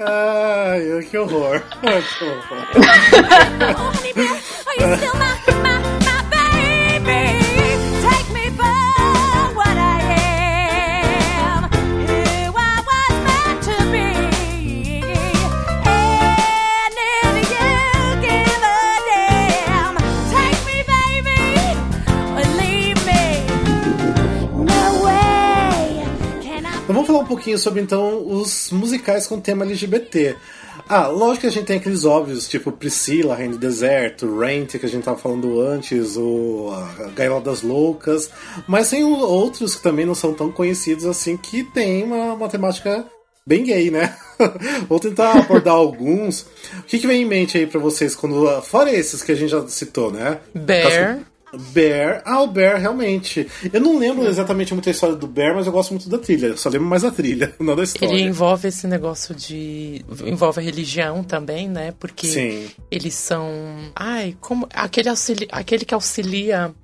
Ai, que horror. Ai, que horror. Então vamos falar um pouquinho sobre então os musicais com tema LGBT. Ah, lógico que a gente tem aqueles óbvios, tipo Priscila, Rainha do Deserto, Rent, que a gente tava falando antes, o Gaiola das Loucas, mas tem outros que também não são tão conhecidos assim, que tem uma, uma temática bem gay, né? *laughs* Vou tentar abordar alguns. O que, que vem em mente aí pra vocês, quando fora esses que a gente já citou, né? Bear. Bear. Ah, o Bear, realmente. Eu não lembro exatamente muito a história do Bear, mas eu gosto muito da trilha. Eu só lembro mais da trilha, *laughs* não da história. Ele envolve esse negócio de. envolve a religião também, né? Porque Sim. eles são. Ai, como. Aquele. Aquele que auxilia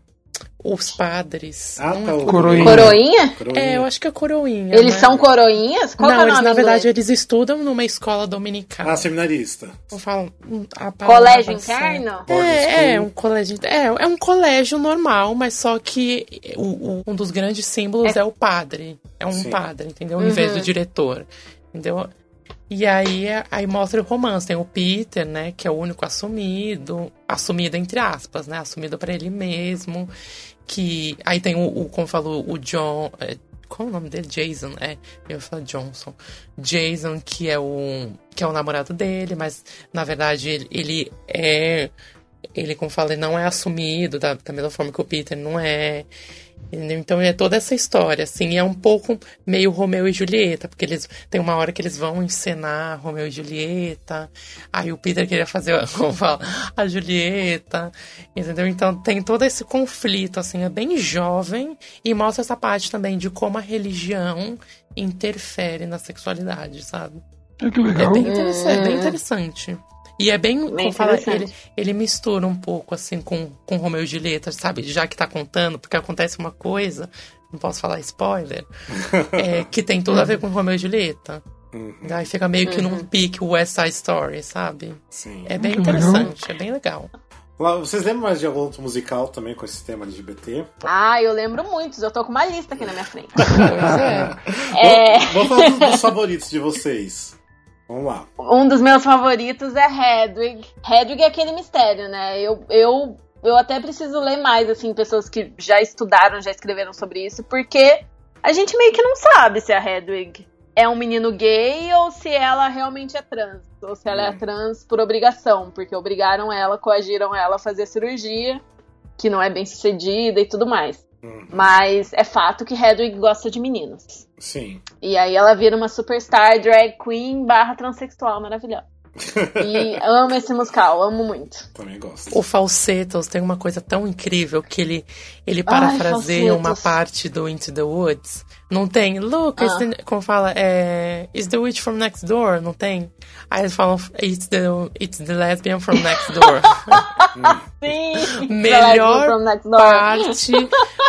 os padres. Ah, não tá. é o- Coroinha. Coroinha? Coroinha. É, eu acho que é coroinha. Eles né? são coroinhas? Qual não, que é o eles, nome na verdade, inglês? eles estudam numa escola dominical. Ah, seminarista. Eu falo, a Colégio interno? É, é um colégio. É, é um colégio normal, mas só que o- o- um dos grandes símbolos é, o padre. É um Sim. padre, entendeu? Em vez Uhum. do diretor. Entendeu? E aí, aí mostra o romance. Tem o Peter, né? Que é o único assumido. Assumido entre aspas, né? Assumido pra ele mesmo. Que. Aí tem o, o como falou, o John. é, qual é o nome dele? Jason, é. Eu falar Johnson. Jason, que é o. que é o namorado dele, mas na verdade ele, ele é. Ele, como falei, não é assumido da, da mesma forma que o Peter não é. Entendeu? Então é toda essa história, assim, e é um pouco meio Romeu e Julieta, porque eles tem uma hora que eles vão encenar Romeu e Julieta, aí o Peter queria fazer *laughs* fala, a Julieta, entendeu? Então tem todo esse conflito, assim, é bem jovem e mostra essa parte também de como a religião interfere na sexualidade, sabe? É que É legal. bem interessante, é bem interessante. E é bem, como fala, ele, ele mistura um pouco assim com, com Romeu e Julieta, sabe? Já que tá contando, porque acontece uma coisa, não posso falar spoiler, *laughs* é, que tem tudo a ver com Romeu e Julieta. Uhum, Aí fica meio que Uhum. num pique West Side Story, sabe? sim. É bem Que legal. interessante, é bem legal. Lá, Vocês lembram mais de algum outro musical também com esse tema LGBT? Ah, eu lembro muitos. Eu tô com uma lista aqui na minha frente. Pois é. *laughs* É, Vamos falar dos, dos favoritos de vocês. Vamos lá. um dos meus favoritos é Hedwig. Hedwig é aquele mistério, né? Eu, eu, eu até preciso ler mais, assim, pessoas que já estudaram, já escreveram sobre isso, porque a gente meio que não sabe se a Hedwig é um menino gay ou se ela realmente é trans. Ou se ela é Hum. trans por obrigação, porque obrigaram ela, coagiram ela a fazer cirurgia, que não é bem sucedida e tudo mais. Uhum, Mas é fato que Hedwig gosta de meninos. Sim. E aí ela vira uma superstar drag queen barra transexual maravilhosa. E amo esse musical, amo muito. Também gosto. O Falsettos tem uma coisa tão incrível que ele, ele parafraseia uma parte do Into the Woods. Não tem? Look, Ah. the- como fala, é, It's the witch from next door, não tem? Aí eles falam, it's the, it's the lesbian from next door. *laughs* *laughs* Sim! Melhor From Next Door. parte.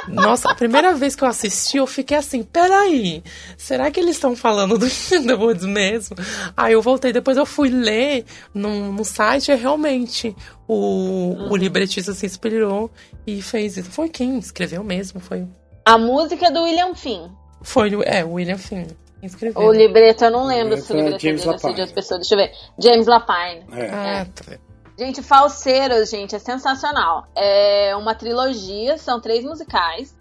Nossa, a primeira vez que eu assisti, eu fiquei assim, peraí, será que eles estão falando do Into the Woods mesmo? Aí eu voltei, depois eu fui ler no, no site, e realmente o, Uhum. o libretista se inspirou e fez isso. Foi quem escreveu mesmo, foi, A música é do William Finn. foi o- é, o William Finn. quem Escreveu. O libreto, eu não lembro se o Libreto é James dele é de Lapine. outras pessoas. Deixa eu ver. James Lapine. É. Ah, tá. Gente, Falseiros, gente, é sensacional. É uma trilogia, são três musicais.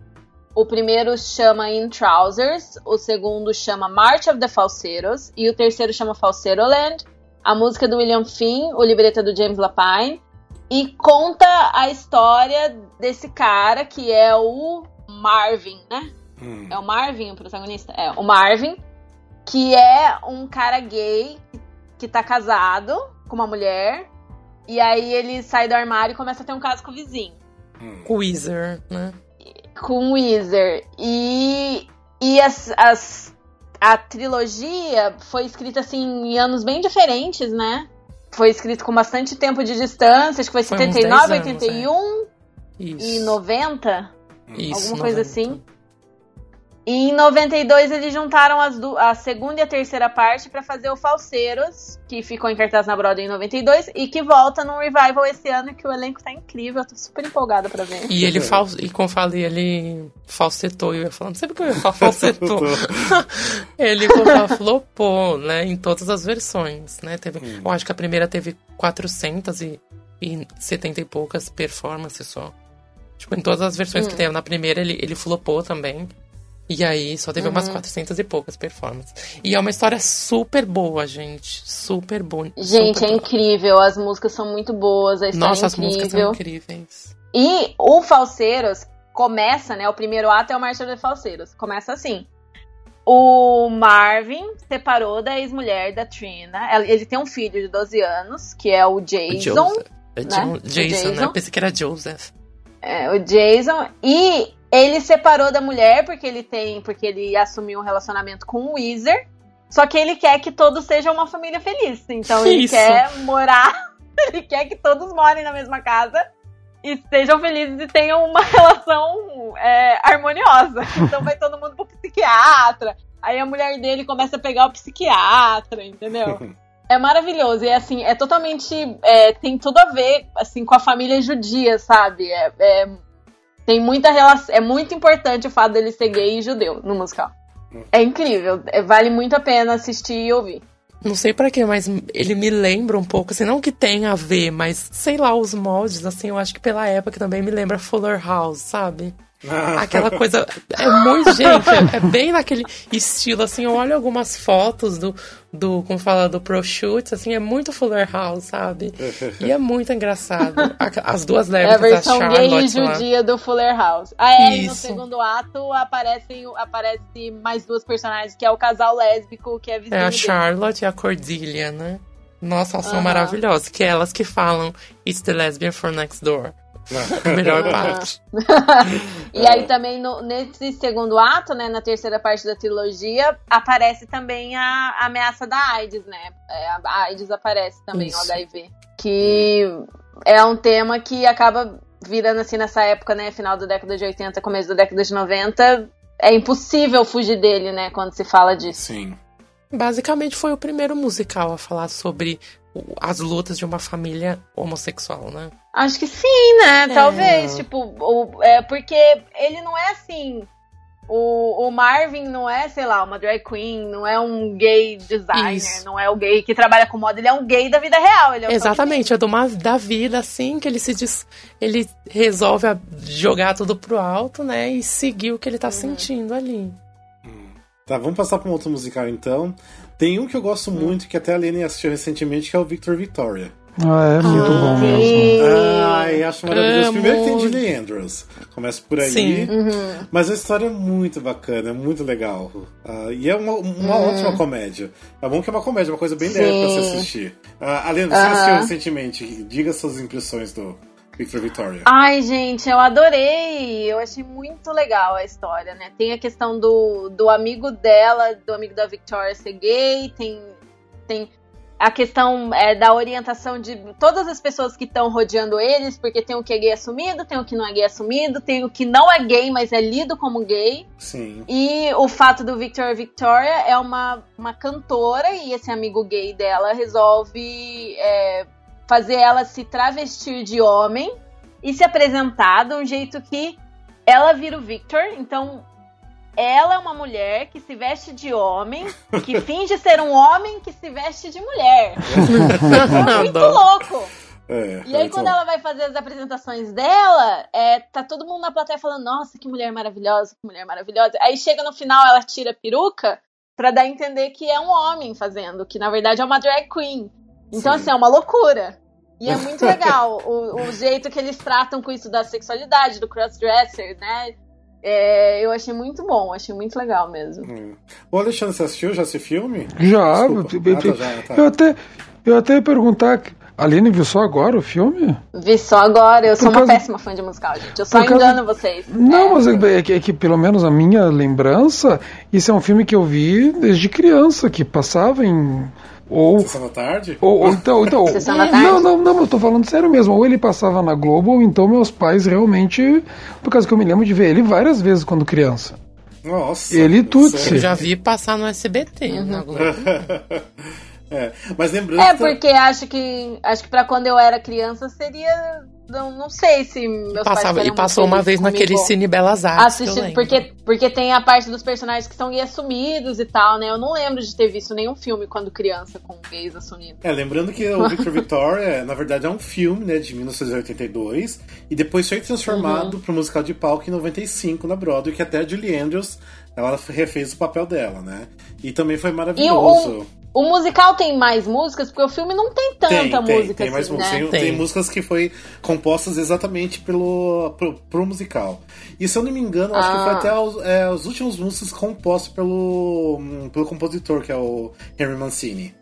O primeiro chama In Trousers, o segundo chama March of the Falseiros e o terceiro chama Falseiroland. A música do William Finn, o libreto é do James Lapine e conta a história desse cara que é o Marvin, né? Hum, É o Marvin o protagonista? É, o Marvin, que é um cara gay que tá casado com uma mulher. E aí ele sai do armário e começa a ter um caso com o vizinho, hum. Weezer, né? com o Weezer. E, e as, as- a trilogia foi escrita assim em anos bem diferentes, né? Foi escrito com bastante tempo de distância, acho que foi Foi uns 79, 10 anos, 81 Isso. e 90. Isso, alguma coisa 90. assim. E em 92 eles juntaram as du- a segunda e a terceira parte pra fazer o Falseiros, que ficou em cartaz na Broadway em 92 e que volta num revival esse ano que o elenco tá incrível, eu tô super empolgada pra ver. E ele fal... e como eu falei, ele falsetou, eu ia falando, sempre que eu ia falar falsetou. *laughs* ele flopou, né, em todas as versões, né? Teve, Hum. eu acho que a primeira teve 400 e, e 70 e poucas performances só. Tipo, em todas as versões Hum. que teve na primeira, ele, ele flopou também. E aí só teve Uhum. umas 400 e poucas performances. E é uma história super boa, gente. Super boa. Gente, super é boa. incrível, as músicas são muito boas, a história Nossa, é as músicas incrível. são incríveis. E o Falseiros começa, né? O primeiro ato é o Marcha dos Falseiros. Começa assim. O Marvin separou da ex-mulher da Trina. Ele tem um filho de 12 anos, que é o O Jason. Joseph. É né? Jason, O Jason, né? Jason. Pensei que era Joseph. É, o Jason. E ele separou da mulher porque ele tem. Porque ele assumiu um relacionamento com o Weezer. Só que ele quer que todos sejam uma família feliz. Então ele Isso. quer morar. *laughs* Ele quer que todos morem na mesma casa. e sejam felizes e tenham uma *laughs* relação é, harmoniosa. *laughs* Então vai todo mundo pro psiquiatra. Aí a mulher dele começa a pegar o psiquiatra, entendeu? É maravilhoso. E assim, é totalmente. é, tem tudo a ver assim, com a família judia, sabe? É, é- tem muita relação. É muito importante o fato dele ser gay e judeu no musical. É incrível. é- vale muito a pena assistir e ouvir. Não sei pra quê, mas ele me lembra um pouco, assim, não que tenha a ver, mas sei lá, os moldes, assim, eu acho que pela época também me lembra Fuller House, sabe? Aquela coisa. É muito, gente, é, é bem naquele estilo, assim. Eu olho algumas fotos do, do como fala, do Prosciutto, assim, é muito Fuller House, sabe? E é muito engraçado. A- As duas É a lésbicas, versão gay e Charlotte judia do Fuller House. Ah, é, e no Isso. segundo ato aparecem, aparece mais duas personagens, que é o casal lésbico, que é vizinho É a dele. Charlotte e a Cordelia, né? Nossa, elas são maravilhosas. Que é elas que falam It's the lesbian from next door. A *laughs* melhor parte. E aí também no- nesse segundo ato, né, na terceira parte da trilogia, aparece também a, a ameaça da AIDS, né? É, a AIDS aparece também, Isso. o HIV. Que é um tema que acaba virando assim nessa época, né, final da década de 80, começo da década de 90. É impossível fugir dele, né, quando se fala disso. Sim. Basicamente foi o primeiro musical a falar sobre as lutas de uma família homossexual, né? Acho que sim, né? É. Talvez, tipo, o, é, porque ele não é assim. O, o Marvin não é, sei lá, uma drag queen, não é um gay designer, Isso. não é o gay que trabalha com moda, ele é um gay da vida real. Ele é Exatamente, é de uma, da vida, assim, que ele se diz, ele resolve a- jogar tudo pro alto, né? E seguir o que ele tá sentindo ali. Tá, vamos passar pra um outro musical então. Tem um que eu gosto muito, que até a Lene assistiu recentemente, que é o Victor Victoria. Ah, é muito bom mesmo. Ai, acho maravilhoso. Amo. Primeiro que tem Julie Andrews. Começa por aí. Sim. Mas a história é muito bacana, é muito legal. Ah, e é uma, uma ótima comédia. É bom que é uma comédia, uma coisa bem leve pra você assistir. Ah, Alena, você Aham. assistiu recentemente. Diga suas impressões do Victor Victoria. Ai, gente, eu adorei. Eu achei muito legal a história, né? Tem a questão do, do amigo dela, do amigo da Victoria ser gay, tem, tem a questão é, da orientação de todas as pessoas que estão rodeando eles, porque tem o que é gay assumido, tem o que não é gay assumido, tem o que não é gay, mas é lido como gay. Sim. E o fato do Victor Victoria é uma, uma cantora e esse amigo gay dela resolve é, fazer ela se travestir de homem e se apresentar de um jeito que ela vira o Victor. Então, ela é uma mulher que se veste de homem, que *laughs* finge ser um homem que se veste de mulher. *laughs* É muito louco! É, E aí, então, quando ela vai fazer as apresentações dela, é, tá todo mundo na plateia falando, nossa, que mulher maravilhosa, que mulher maravilhosa. Aí chega no final, ela tira a peruca pra dar a entender que é um homem fazendo, que na verdade é uma drag queen. Então, Sim. assim, é uma loucura. E é *laughs* muito legal o, o jeito que eles tratam com isso da sexualidade, do crossdresser, né? É, eu achei muito bom, achei muito legal mesmo. hum. O Alexandre, você assistiu já esse filme? Já, Desculpa. eu, Ah, tá, já, tá. eu até, eu até ia perguntar. Aline viu só agora o filme? Vi só agora, eu sou Por uma causa- péssima fã de musical, gente. Eu só Por causa- engano vocês. Não, É. mas é, é que, é que pelo menos a minha lembrança, isso é um filme que eu vi desde criança, que passava em. Ou. Sessão da tarde? Ou, ou então, então *laughs* Sessão da tarde? não, não, não, eu tô falando sério mesmo. Ou ele passava na Globo, ou então meus pais realmente. Por causa que eu me lembro de ver ele várias vezes quando criança. Nossa. Ele tudo sério? Eu já vi passar no SBT, Uhum. na Globo. *laughs* É, mas lembrando É, que- porque acho que acho que para quando eu era criança seria. Não, não sei se meus pais Passava, e passou uma vez naquele Cine Belas Artes. assistindo, porque, porque tem a parte dos personagens que são gays assumidos e tal, né? Eu não lembro de ter visto nenhum filme quando criança com gays assumidos. É, lembrando que o Victor Victoria, *laughs* na verdade, é um filme, né, de 1982, e depois foi transformado Uhum. para musical de palco em 95 na Broadway, que até a Julie Andrews, ela refez o papel dela, né? E também foi E maravilhoso. O, musical tem mais músicas, porque o filme não tem tanta tem, tem, música tem mais assim, músicas. né? Tem, tem Tem. músicas que foi compostas exatamente pelo pro, pro musical. E se eu não me engano, acho que foi Ah. até os, é, os últimos músicas compostos pelo, hum, pelo compositor, que é o Henry Mancini.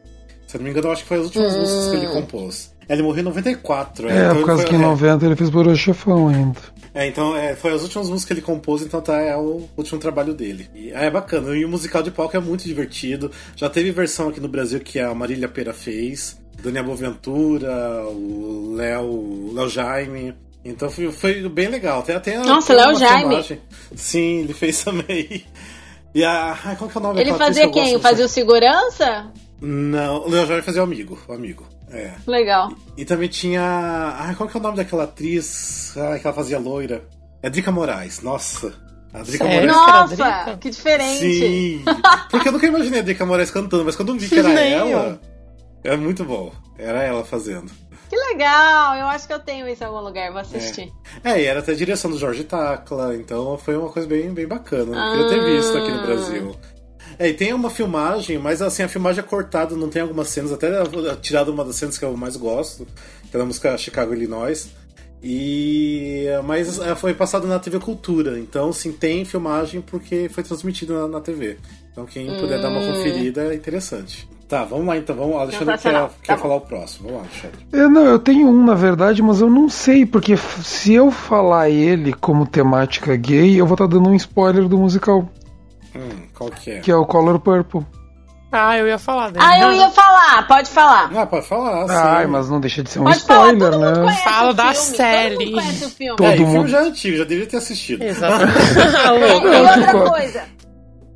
Se eu não me engano, eu acho que foi as últimas Hum. músicas que ele compôs. Ele morreu em 94. É, então por causa foi- que em é, 90 ele fez por chefão ainda. É, então é, foi as últimas músicas que ele compôs, então tá, é o último trabalho dele. E ah, é bacana. E o musical de palco é muito divertido. Já teve versão aqui no Brasil que a Marília Pera fez, Daniel Boaventura, o Léo, Léo Jaime. Então foi, foi bem legal. Tem até Nossa, Léo Jaime. filmagem. Sim, ele fez *laughs* também. E a. Ai, qual que é o nome Ele fazia quem? Fazia o segurança? Não, o Léo Jaime fazia o amigo. O amigo. É. Legal. E também tinha. Ai, qual que é o nome daquela atriz? Ai, que ela fazia loira. É Drica Moraes. Nossa. A Drica? Moraes. Nossa, que diferente. Sim. Porque eu nunca imaginei a Drica Moraes cantando, mas quando eu vi que era Nem ela. É muito bom. Era ela fazendo. Que legal. Eu acho que eu tenho isso em algum lugar. Vou assistir. É, e era até a direção do Jorge Tacla, então foi uma coisa bem, bem bacana. Eu queria ter Ah. visto aqui no Brasil. É, e tem uma filmagem, mas assim, a filmagem é cortada, não tem algumas cenas, até tirada uma das cenas que eu mais gosto, que é da música Chicago, Illinois. E mas é, foi passado na TV Cultura, então sim tem filmagem porque foi transmitido na, na TV. Então quem puder dar uma Hum. conferida é interessante. Tá, vamos lá então, vamos. O Alexandre quer, Sensacional. quer Tá bom. falar o próximo. Vamos lá, Alexandre. É, não, eu tenho um, na verdade, mas eu não sei, porque se eu falar ele como temática gay, eu vou estar dando um spoiler do musical, Hum, qual que é? que é o Color Purple. Ah, eu ia falar dele. Ah, eu ia falar. Pode falar. Ah, pode falar, sim. Ai, mas não deixa de ser um Pode falar. spoiler, Todo mundo né? Fala o da filme. série. Todo mundo conhece o filme. Todo é, e o filme mundo- já é antigo, já deveria ter assistido. Exatamente. *laughs* *laughs* E Louco. outra coisa.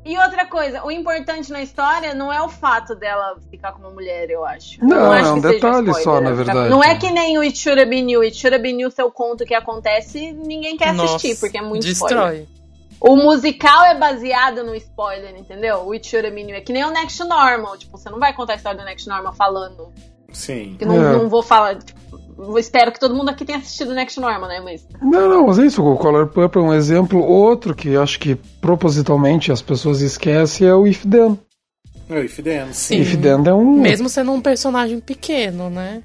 E outra coisa, o importante na história não é o fato dela ficar com uma mulher, eu acho. Eu Não, acho é um detalhe spoiler, só, na verdade. Não é que nem o It Should Have Been You. It Should Have Been You, seu conto que acontece, ninguém quer assistir, Nossa, porque é muito spoiler. Destrói. O musical é baseado no spoiler, entendeu? O It Should Have Been. É que nem o Next Normal. Tipo, você não vai contar a história do Next Normal falando. Sim. Que não, É. não vou falar. Tipo, eu espero que todo mundo aqui tenha assistido o Next Normal, né? Mas. Não, não, mas é isso. O Color Purple é um exemplo. Outro que eu acho que propositalmente as pessoas esquecem é o If Then. É, o If Then, sim. Sim. If Then é um. Mesmo sendo um personagem pequeno, né?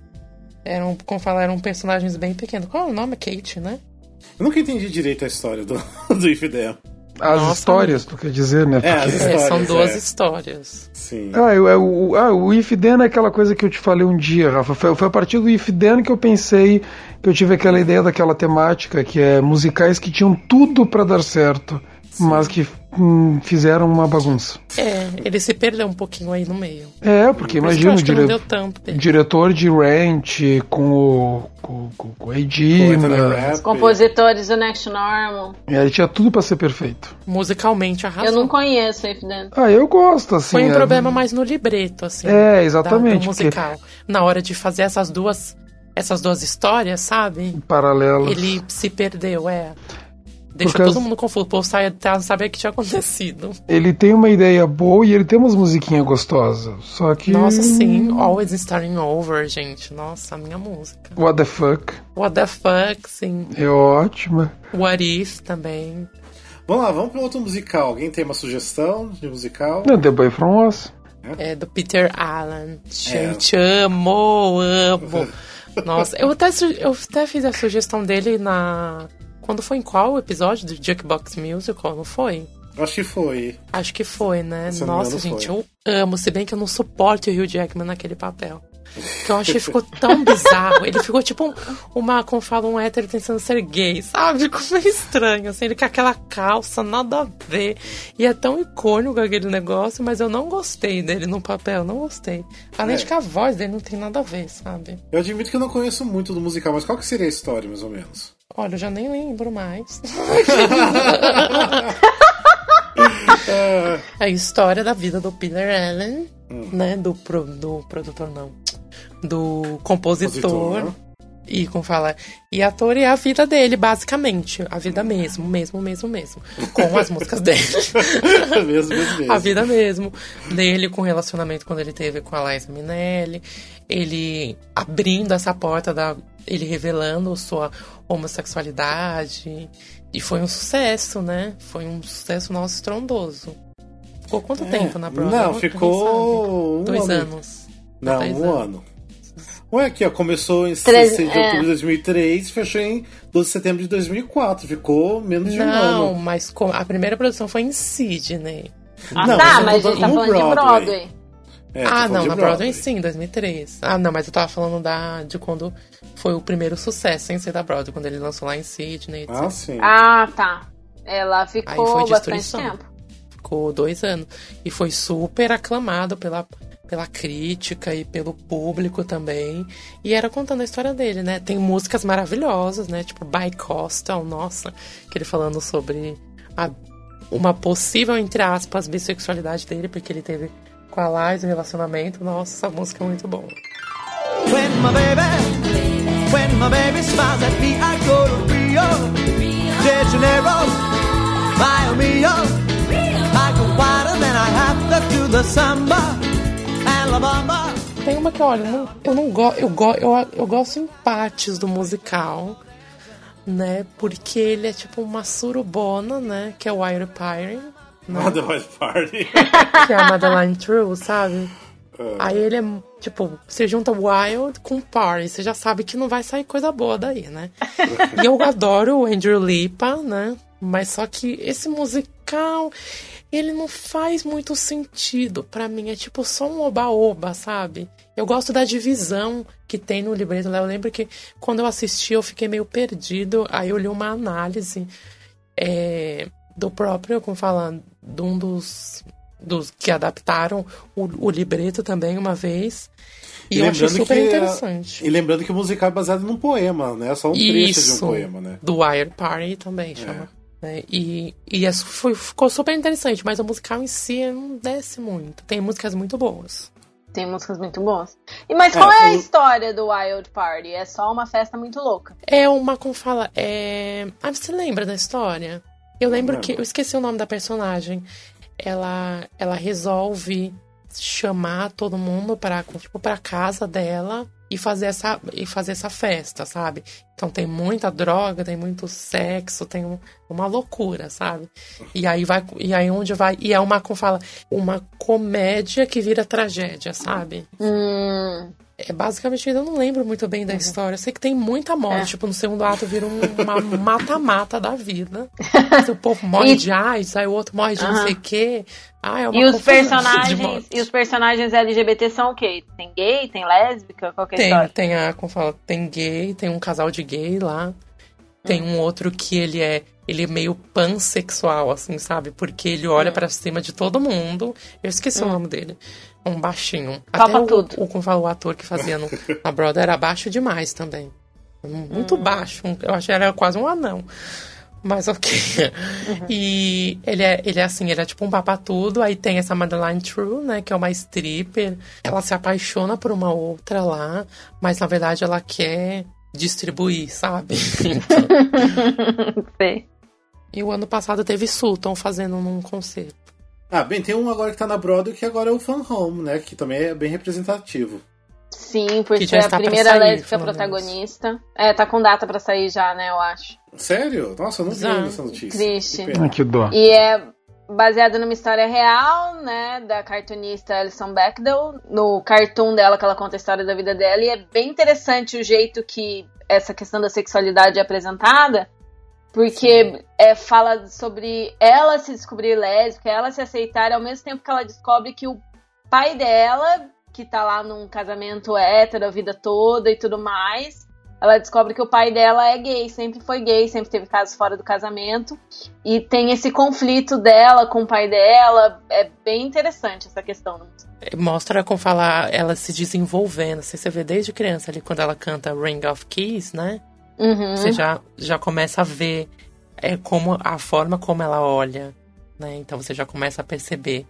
Eram, como falar, eram personagens bem pequenos. Qual é o nome? Kate, né? Eu nunca entendi direito a história do, *laughs* do If Then. As Nossa, histórias, tu quer dizer, né? É, as Porque- É, são Histórias, duas é. histórias. Sim. Ah, eu- é o, ah, o If Then é aquela coisa que eu te falei um dia, Rafa. Foi, foi a partir do If Then que eu pensei, que eu tive aquela ideia daquela temática que é musicais que tinham tudo pra dar certo, mas que hum, fizeram uma bagunça. É, ele se perdeu um pouquinho aí no meio. É, porque Por imagina o dire... deu tanto dele. diretor de Rent com o. com, com, com a Edina. Rap. Compositores do Next Normal. É, ele tinha tudo pra ser perfeito. Musicalmente arrasou. Eu não conheço If Then. Ah, eu gosto, assim. Foi um é- problema mais no libreto, assim. É, da- exatamente, Do musical. Na hora de fazer essas duas, essas duas histórias, sabe? Paralelos. Ele se perdeu, é. Deixou causa- todo mundo confuso. O povo saia não sabia o que tinha acontecido. Ele tem uma ideia boa e ele tem umas musiquinhas gostosas. Só que. Nossa, sim. Always Starting Over, gente. Nossa, a minha música. What the fuck? What the fuck, sim. É ótima. What If também. Vamos lá, vamos para outro musical. Alguém tem uma sugestão de musical? Não, The Boy From Us. É do Peter Allen. É. Gente, amo, amo. *laughs* Nossa, eu até, eu até fiz a sugestão dele na. Quando foi em qual episódio do Jukebox Musical? Não foi? Acho que foi. Acho que foi, né? Se Nossa, gente, foi. eu amo. Se bem que eu não suporto o Hugh Jackman naquele papel. Que eu acho que ficou tão bizarro. Ele ficou tipo um- uma, como fala, um hétero tentando ser gay, sabe? Ficou meio estranho, assim. Ele com aquela calça, nada a ver. E é tão icônico aquele negócio, mas eu não gostei dele no papel, não gostei. Além É. de que a voz dele não tem nada a ver, sabe? Eu admito que eu não conheço muito do musical, mas qual que seria a história, mais ou menos? Olha, eu já nem lembro mais. *laughs* a história da vida do Peter Allen, né? Do, pro- do produtor, não. Do compositor. Compositor, né? E como fala, e ator é a vida dele, basicamente. A vida mesmo, mesmo, mesmo, mesmo. Com as músicas dele. *laughs* mesmo, mesmo, mesmo. A vida mesmo. Dele com o relacionamento quando ele teve com a Liza Minelli. Ele abrindo essa porta da. Ele revelando sua homossexualidade. E foi um sucesso, né? Foi um sucesso nosso estrondoso. Ficou quanto tempo na Broadway? Não, ficou um? Dois ano. anos. Não, Dois um anos. ano. Ué, aqui, ó, começou em Treze- 16 de é. outubro de 2003 fechou em 12 de setembro de 2004. Ficou menos de um Não, ano. mas com- a primeira produção foi em Sydney. Ah, Não, tá, mas mas a gente tá falando no de Broadway. É, ah, não, na Broadway Broadway. sim, 2003. Ah, não, mas eu tava falando da, de quando foi o primeiro sucesso sem ser da Broadway, quando ele lançou lá em Sydney, etc. Ah, sim. Ah, tá. Ela Aí ficou foi bastante tempo. Ficou dois anos. E foi super aclamado pela, pela crítica e pelo público também. E era contando a história dele, né? Tem músicas maravilhosas, né? Tipo Bi-Coastal, nossa, que ele falando sobre a- uma possível, entre aspas, bissexualidade dele, porque ele teve com a Liza um relacionamento. Nossa, essa música é muito boa. When my baby, when my baby smiles at me, I go to Rio, de Janeiro, Miami, I go wider than I have to the samba and la bamba. Tem uma que, olha, eu não, eu não gosto. Eu, go, eu, eu gosto em partes do musical, né? Porque ele é tipo uma surubona, né? Que é o Wire Pyre, White Party. *laughs* que é a Madeline True, sabe? Aí ele é, tipo, você junta Wild com Party, você já sabe que não vai sair coisa boa daí, né? e eu adoro o Andrew Lipa, né? Mas só que esse musical, ele não faz muito sentido pra mim. É tipo só um oba-oba, sabe? Eu gosto da divisão que tem no libreto. né? Eu lembro que quando eu assisti eu fiquei meio perdido. Aí eu li uma análise é, do próprio, como falando, de um dos, dos que adaptaram o, o libreto também uma vez. E, eu achei super que, interessante. E lembrando que o musical é baseado num poema, né? Só um trecho de um Isso, poema, né? do Wire Party também chama. né? E, e é su- foi, ficou super interessante, mas o musical em si não desce muito. Tem músicas muito boas. Tem músicas muito boas. E mas qual É, é, a história do Wild Party? É só uma festa muito louca. É uma, como fala, é... Ah, você lembra da história? Eu lembro que... Eu esqueci o nome da personagem. Ela, ela resolve chamar todo mundo para tipo, pra casa dela e fazer, essa, e fazer essa festa, sabe? Então tem muita droga, tem muito sexo, tem um- uma loucura, sabe? E aí vai... E aí onde vai... E é uma, como fala, uma comédia que vira tragédia, sabe? Hum, É basicamente, eu não lembro muito bem da história. Eu sei que tem muita morte. É. Tipo, no segundo ato vira um- *laughs* uma mata-mata da vida. *laughs* Se o povo morre E- de AIDS, aí o outro morre de não Aham. sei o quê. Ah, é uma e os personagens e os personagens LGBT são o quê? Tem gay, tem lésbica, qual que é Tem, história? tem a, como fala, tem gay, tem um casal de gay lá. Tem um outro que ele é ele é meio pansexual, assim, sabe? Porque ele olha pra cima de todo mundo. Eu esqueci o nome dele. Um baixinho. Topa Até o, tudo. o, como fala, o ator que fazia no, na Brother era baixo demais também. Muito baixo. um- Eu achei que era quase um anão. Mas ok. E ele é, ele é assim, ele é tipo um papatudo. Aí tem essa Madeline True, né? Que é uma stripper. Ela se apaixona por uma outra lá. Mas na verdade ela quer distribuir, sabe? Então, *laughs* Sei. e o ano passado teve Sultan fazendo num concerto. Ah, bem, tem um agora que tá na Broadway que agora é o Fan Home, né? Que também é bem representativo. Sim, por Que ser já a primeira sair, lésbica menos. protagonista. É, tá com data pra sair já, né, eu acho. Sério? Nossa, eu não vi Já. essa notícia. Triste. Que pena. Ah, que dó. E é baseado numa história real, né, da cartunista Alison Bechdel, no cartoon dela que ela conta a história da vida dela, e é bem interessante o jeito que essa questão da sexualidade é apresentada, porque é, fala sobre ela se descobrir lésbica, ela se aceitar, ao mesmo tempo que ela descobre que o pai dela, que tá lá num casamento hétero a vida toda e tudo mais, ela descobre que o pai dela é gay, sempre foi gay, sempre teve casos fora do casamento. E tem esse conflito dela com o pai dela. É bem interessante essa questão. Mostra como falar ela se desenvolvendo. Assim, você vê desde criança ali quando ela canta Ring of Keys, né? Uhum. Você já, já começa a ver é, como a forma como ela olha, né? Então você já começa a perceber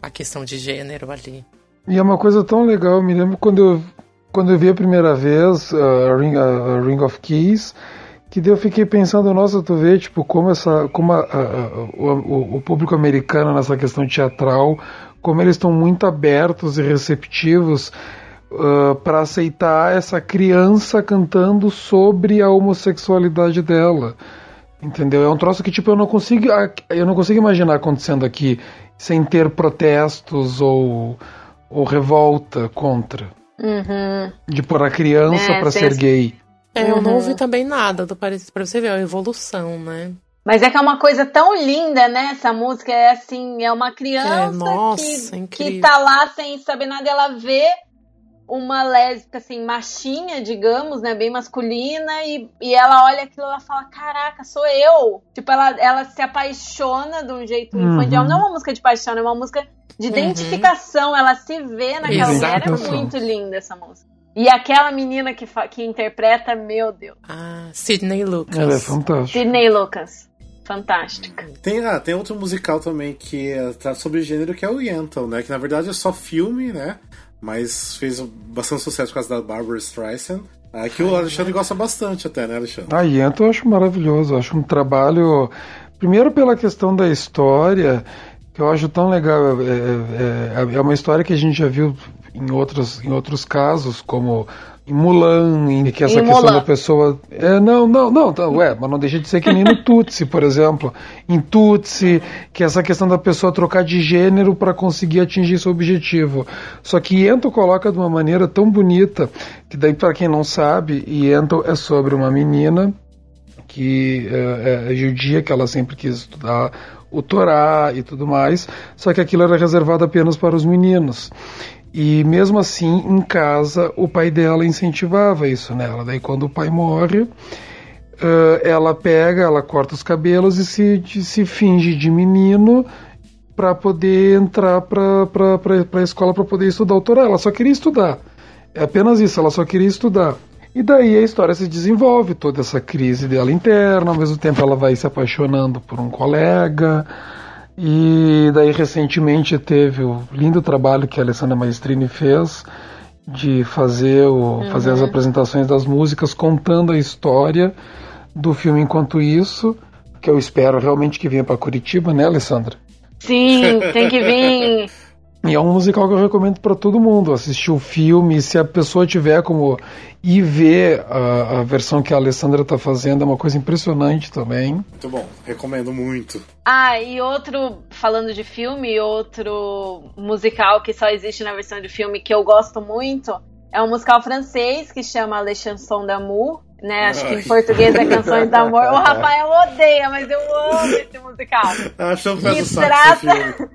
a questão de gênero ali. E é uma coisa tão legal, eu me lembro quando eu, quando eu vi a primeira vez uh, Ring, uh, Ring of Keys, que daí eu fiquei pensando, nossa, tu vê, tipo, como essa, como a- a- o- o público americano nessa questão teatral, como eles estão muito abertos e receptivos para aceitar essa criança cantando sobre a homossexualidade dela. Entendeu? É um troço que tipo eu não consigo eu não consigo imaginar acontecendo aqui sem ter protestos ou, ou revolta contra Uhum. de pôr a criança É, pra sem ser esse- gay. É, eu não Uhum. ouvi também nada do parecido pra você ver a evolução, né? Mas é que é uma coisa tão linda, né? Essa música é assim, é uma criança É, nossa, que, incrível. que tá lá sem saber nada, ela vê uma lésbica, assim, machinha, digamos, né? Bem masculina, e, e ela olha aquilo e ela fala: Caraca, sou eu. Tipo, ela, ela se apaixona de um jeito Uhum. infantil. Não é uma música de paixão, é uma música de identificação. Ela se vê naquela mulher. É muito linda essa música. E aquela menina que, fa- que interpreta, meu Deus. Ah, Sidney Lucas. Ela é fantástica. Sidney Lucas. Fantástica. Tem, ah, tem outro musical também que é, trata sobre gênero, que é o Yentl, né? Que na verdade é só filme, né? Mas fez bastante sucesso por causa da Barbara Streisand. Ah, que o Alexandre gosta bastante até, né, Alexandre? A Yento eu acho maravilhoso, eu acho um trabalho. Primeiro pela questão da história, que eu acho tão legal. É, é- é uma história que a gente já viu em outros, em outros casos, como em Mulan, em que essa Em questão Mulan. da pessoa. É, não, não, não, tá, ué, mas não deixa de ser que nem no Tutsi, por exemplo. Em Tutsi, que é essa questão da pessoa trocar de gênero para conseguir atingir seu objetivo. Só que Yento coloca de uma maneira tão bonita, que daí, para quem não sabe, Yento é sobre uma menina que é, é judia, que ela sempre quis estudar o Torá e tudo mais, só que aquilo era reservado apenas para os meninos. E mesmo assim, em casa, o pai dela incentivava isso nela. Daí, quando o pai morre, eh, ela pega, ela corta os cabelos e se, se finge de menino para poder entrar para a escola para poder estudar o Torá. Ela só queria estudar. É apenas isso, ela só queria estudar. E daí a história se desenvolve, toda essa crise dela interna, ao mesmo tempo ela vai se apaixonando por um colega. E daí recentemente teve o lindo trabalho que a Alessandra Maestrini fez de fazer, o, fazer as apresentações das músicas contando a história do filme enquanto isso, que eu espero realmente que venha para Curitiba, né, Alessandra? Sim, tem que vir. *laughs* E é um musical que eu recomendo para todo mundo assistir o filme. Se a pessoa tiver como ir ver a, a versão que a Alessandra está fazendo, é uma coisa impressionante também. Muito bom, recomendo muito. Ah, e outro, falando de filme, outro musical que só existe na versão de filme que eu gosto muito é um musical francês que chama Les Chansons d'amour, né? Acho que em português é Canções d'Amor. O *laughs* Rafael odeia, mas eu amo esse musical. Achando que Que o saco esse filme. trata,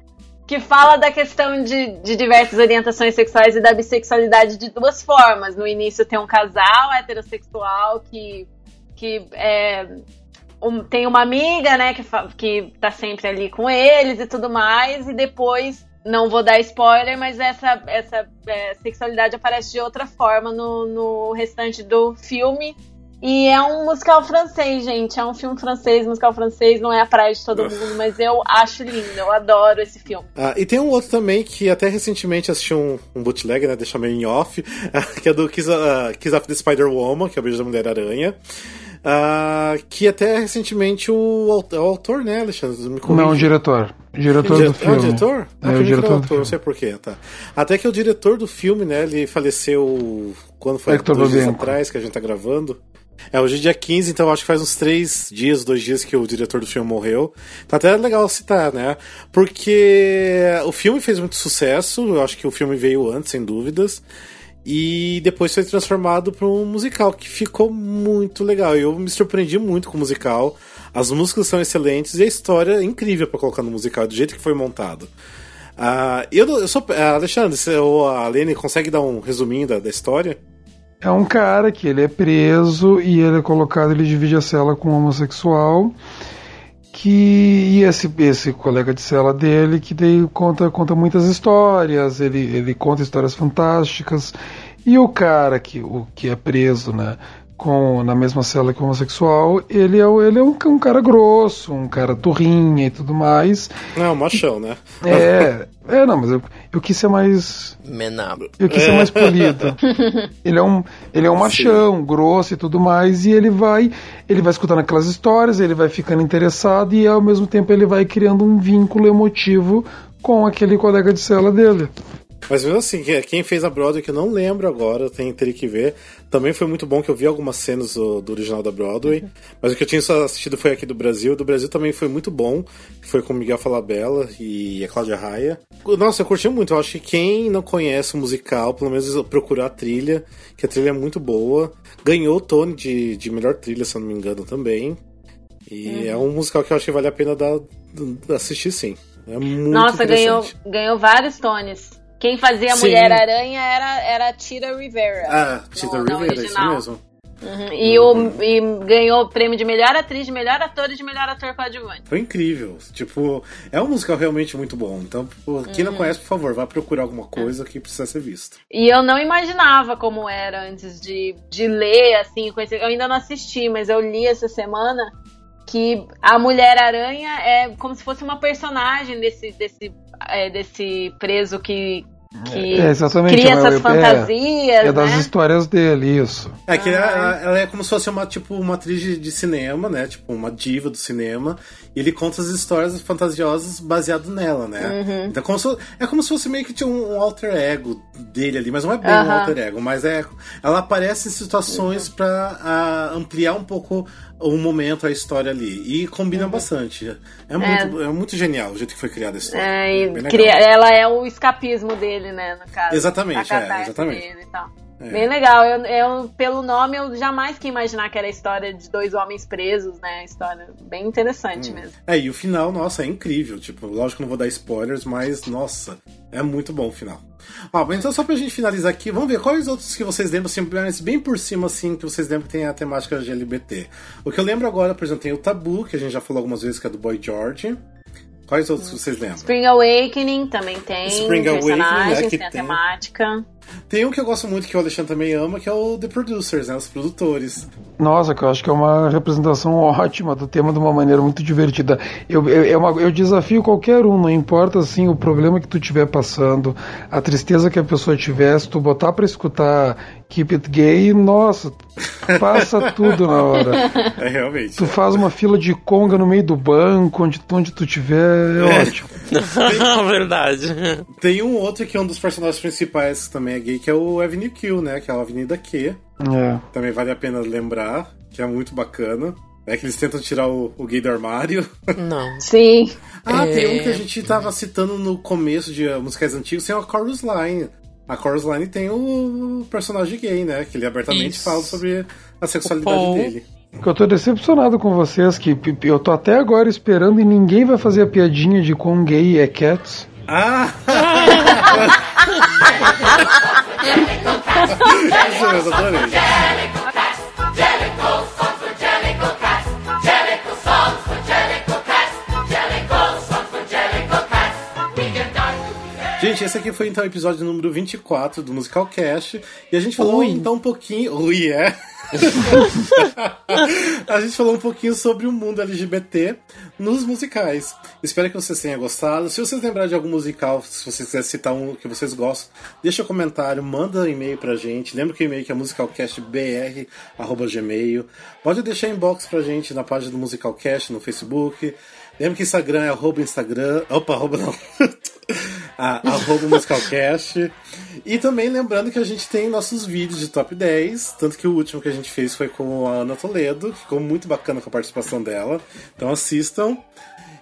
que fala da questão de, de diversas orientações sexuais e da bissexualidade de duas formas. No início tem um casal heterossexual que, que é, um- tem uma amiga, né, que, que tá sempre ali com eles e tudo mais, e depois, não vou dar spoiler, mas essa, essa é, sexualidade aparece de outra forma no, no restante do filme. E é um musical francês, gente. É um filme francês, musical francês, não é a praia de todo mundo, mas eu acho lindo, eu adoro esse filme. Ah, e tem um outro também que até recentemente assisti um, um bootleg, né? Deixa meio em off, *laughs* que é do Kiss, ah, Kiss of the Spider-Woman, que é o beijo da Mulher-Aranha. Ah, que até recentemente o, é o autor, né, Alexandre? Me. Não, o diretor. Diretor Dire- do filme. É o diretor? É, o era diretor autor, não sei porquê, tá. Até que o diretor do filme, né, ele faleceu quando foi Hector dois dias Babenco. atrás que a gente tá gravando. É, hoje é dia 15, então acho que faz uns três dias, dois dias que o diretor do filme morreu. Tá até legal citar, né? Porque o filme fez muito sucesso, eu acho que o filme veio antes, sem dúvidas. E depois foi transformado para um musical que ficou muito legal. Eu me surpreendi muito com o musical. As músicas são excelentes e a história é incrível para colocar no musical, do jeito que foi montado. Ah, eu, eu sou. ah, Alexandre, ou a Lene consegue dar um resuminho da, da história? É um cara que ele é preso e ele é colocado, ele divide a cela com um homossexual. Que e esse, esse colega de cela dele que daí conta, conta muitas histórias, ele, ele conta histórias fantásticas. E o cara que, o, que é preso, né? Com, na mesma cela que o homossexual, ele é, o- ele é um, um cara grosso, um cara turrinha e tudo mais. Não, machão, né? É, é não, mas eu, eu quis ser mais Menabro. eu quis ser mais polido. *laughs* ele é um, ele é um machão, grosso e tudo mais, e ele vai, ele vai escutando aquelas histórias, ele vai ficando interessado e ao mesmo tempo ele vai criando um vínculo emotivo com aquele colega de cela dele. Mas mesmo assim, que- quem fez a Broadway, que eu não lembro agora, tem, teria que ver. Também foi muito bom que eu vi algumas cenas do, do original da Broadway. Mas o que eu tinha só assistido foi aqui do Brasil. Do Brasil também foi muito bom. Foi com o Miguel Falabella e a Cláudia Raia. Nossa, eu curti muito. Eu acho que quem não conhece o musical, pelo menos procurar a trilha, que a trilha é muito boa. Ganhou o Tony de, de melhor trilha, se eu não me engano, também. E é um musical que eu acho que vale a pena dar, assistir sim. É muito Nossa, ganhou, ganhou vários tones. Quem fazia a Sim. Mulher-Aranha era, era Tita Rivera. Ah, Tita No- no Rivera, isso original. mesmo. Uhum. E, o, e ganhou o prêmio de melhor atriz, de melhor ator e de melhor ator coadjuvante. Foi incrível. Tipo, é um musical realmente muito bom. Então, quem Uhum. não conhece, por favor, vá procurar alguma coisa que precisa ser vista. E eu não imaginava como era antes de, de ler, assim, conhecer. Eu ainda não assisti, mas eu li essa semana que a Mulher-Aranha é como se fosse uma personagem desse, desse, é, desse preso que, que É, cria é- essas é- fantasias, É das né? histórias dele, isso. É que ela, ela é como se fosse uma, tipo, uma atriz de, de cinema, né? Tipo, uma diva do cinema. E ele conta as histórias fantasiosas baseado nela, né? Uhum. Então como se- é como se fosse meio que tinha um, um alter ego dele ali, mas não é bem um Aham. alter ego, mas é. Ela aparece em situações Uhum. pra ah, ampliar um pouco o momento, a história ali. E combina bastante. É muito, é. muito genial o jeito que foi criada a história. Uhum. É, e cria- ela é o escapismo dele, né, no caso. Exatamente, é, exatamente. É. Bem legal. Eu, eu- pelo nome, eu jamais quis imaginar que era a história de dois homens presos, né? História bem interessante mesmo. É, e o final, nossa, é incrível. Tipo, lógico que não vou dar spoilers, mas, nossa, é muito bom o final. Ó, mas então só pra gente finalizar aqui, vamos ver quais outros que vocês lembram, assim, bem por cima, assim, que vocês lembram que tem a temática LGBT. O que eu lembro agora, por exemplo, tem o Tabu, que a gente já falou algumas vezes, que é do Boy George. Quais outros vocês lembram? Spring Awakening também tem Spring Awakening, né, que tem a tem. temática. Tem um que eu gosto muito, que o Alexandre também ama, que é o The Producers, né? Os produtores. Nossa, que eu acho que é uma representação ótima do tema de uma maneira muito divertida. Eu, eu, é uma- eu desafio qualquer um, não importa assim o problema que tu estiver passando, a tristeza que a pessoa tiver, se tu botar pra escutar Keep It Gay, nossa, passa *laughs* tudo na hora. É, realmente. Tu faz uma fila de conga no meio do banco, onde, onde tu tiver, é, ótimo. *laughs* Verdade. Tem um outro que é um dos personagens principais, que também é gay, que é o Avenue Q, né? Que é a Avenida Q. É. Também vale a pena lembrar, que é muito bacana. É que eles tentam tirar o, o gay do armário. Não. *laughs* Sim. Ah, É. tem um que a gente tava citando no começo de musicais antigos, tem a Chorus Line. A Chorus Line tem o personagem gay, né? Que ele abertamente Isso. fala sobre a sexualidade dele. Que eu tô decepcionado com vocês, que eu tô até agora esperando e ninguém vai fazer a piadinha de quão gay é Cats. Ah! *laughs* *laughs* Isso mesmo, adorei. Gente, esse aqui foi então o episódio número 24 do Musical Cast. E a gente falou Ui. então um pouquinho. Ui, é. *laughs* a gente falou um pouquinho sobre o mundo LGBT nos musicais. Espero que vocês tenham gostado. Se vocês lembrarem de algum musical, se vocês quiserem citar um que vocês gostam, deixa um comentário, manda um e-mail pra gente. Lembra que o e-mail é musicalcastbr.gmail. Pode deixar inbox pra gente na página do Musicalcast no Facebook. Lembra que Instagram é arroba Instagram. Opa, arroba não. *laughs* Ah, arroba Musicalcast. E também lembrando que a gente tem nossos vídeos de top 10. Tanto que o último que a gente fez foi com a Ana Toledo. Ficou muito bacana com a participação dela. Então assistam.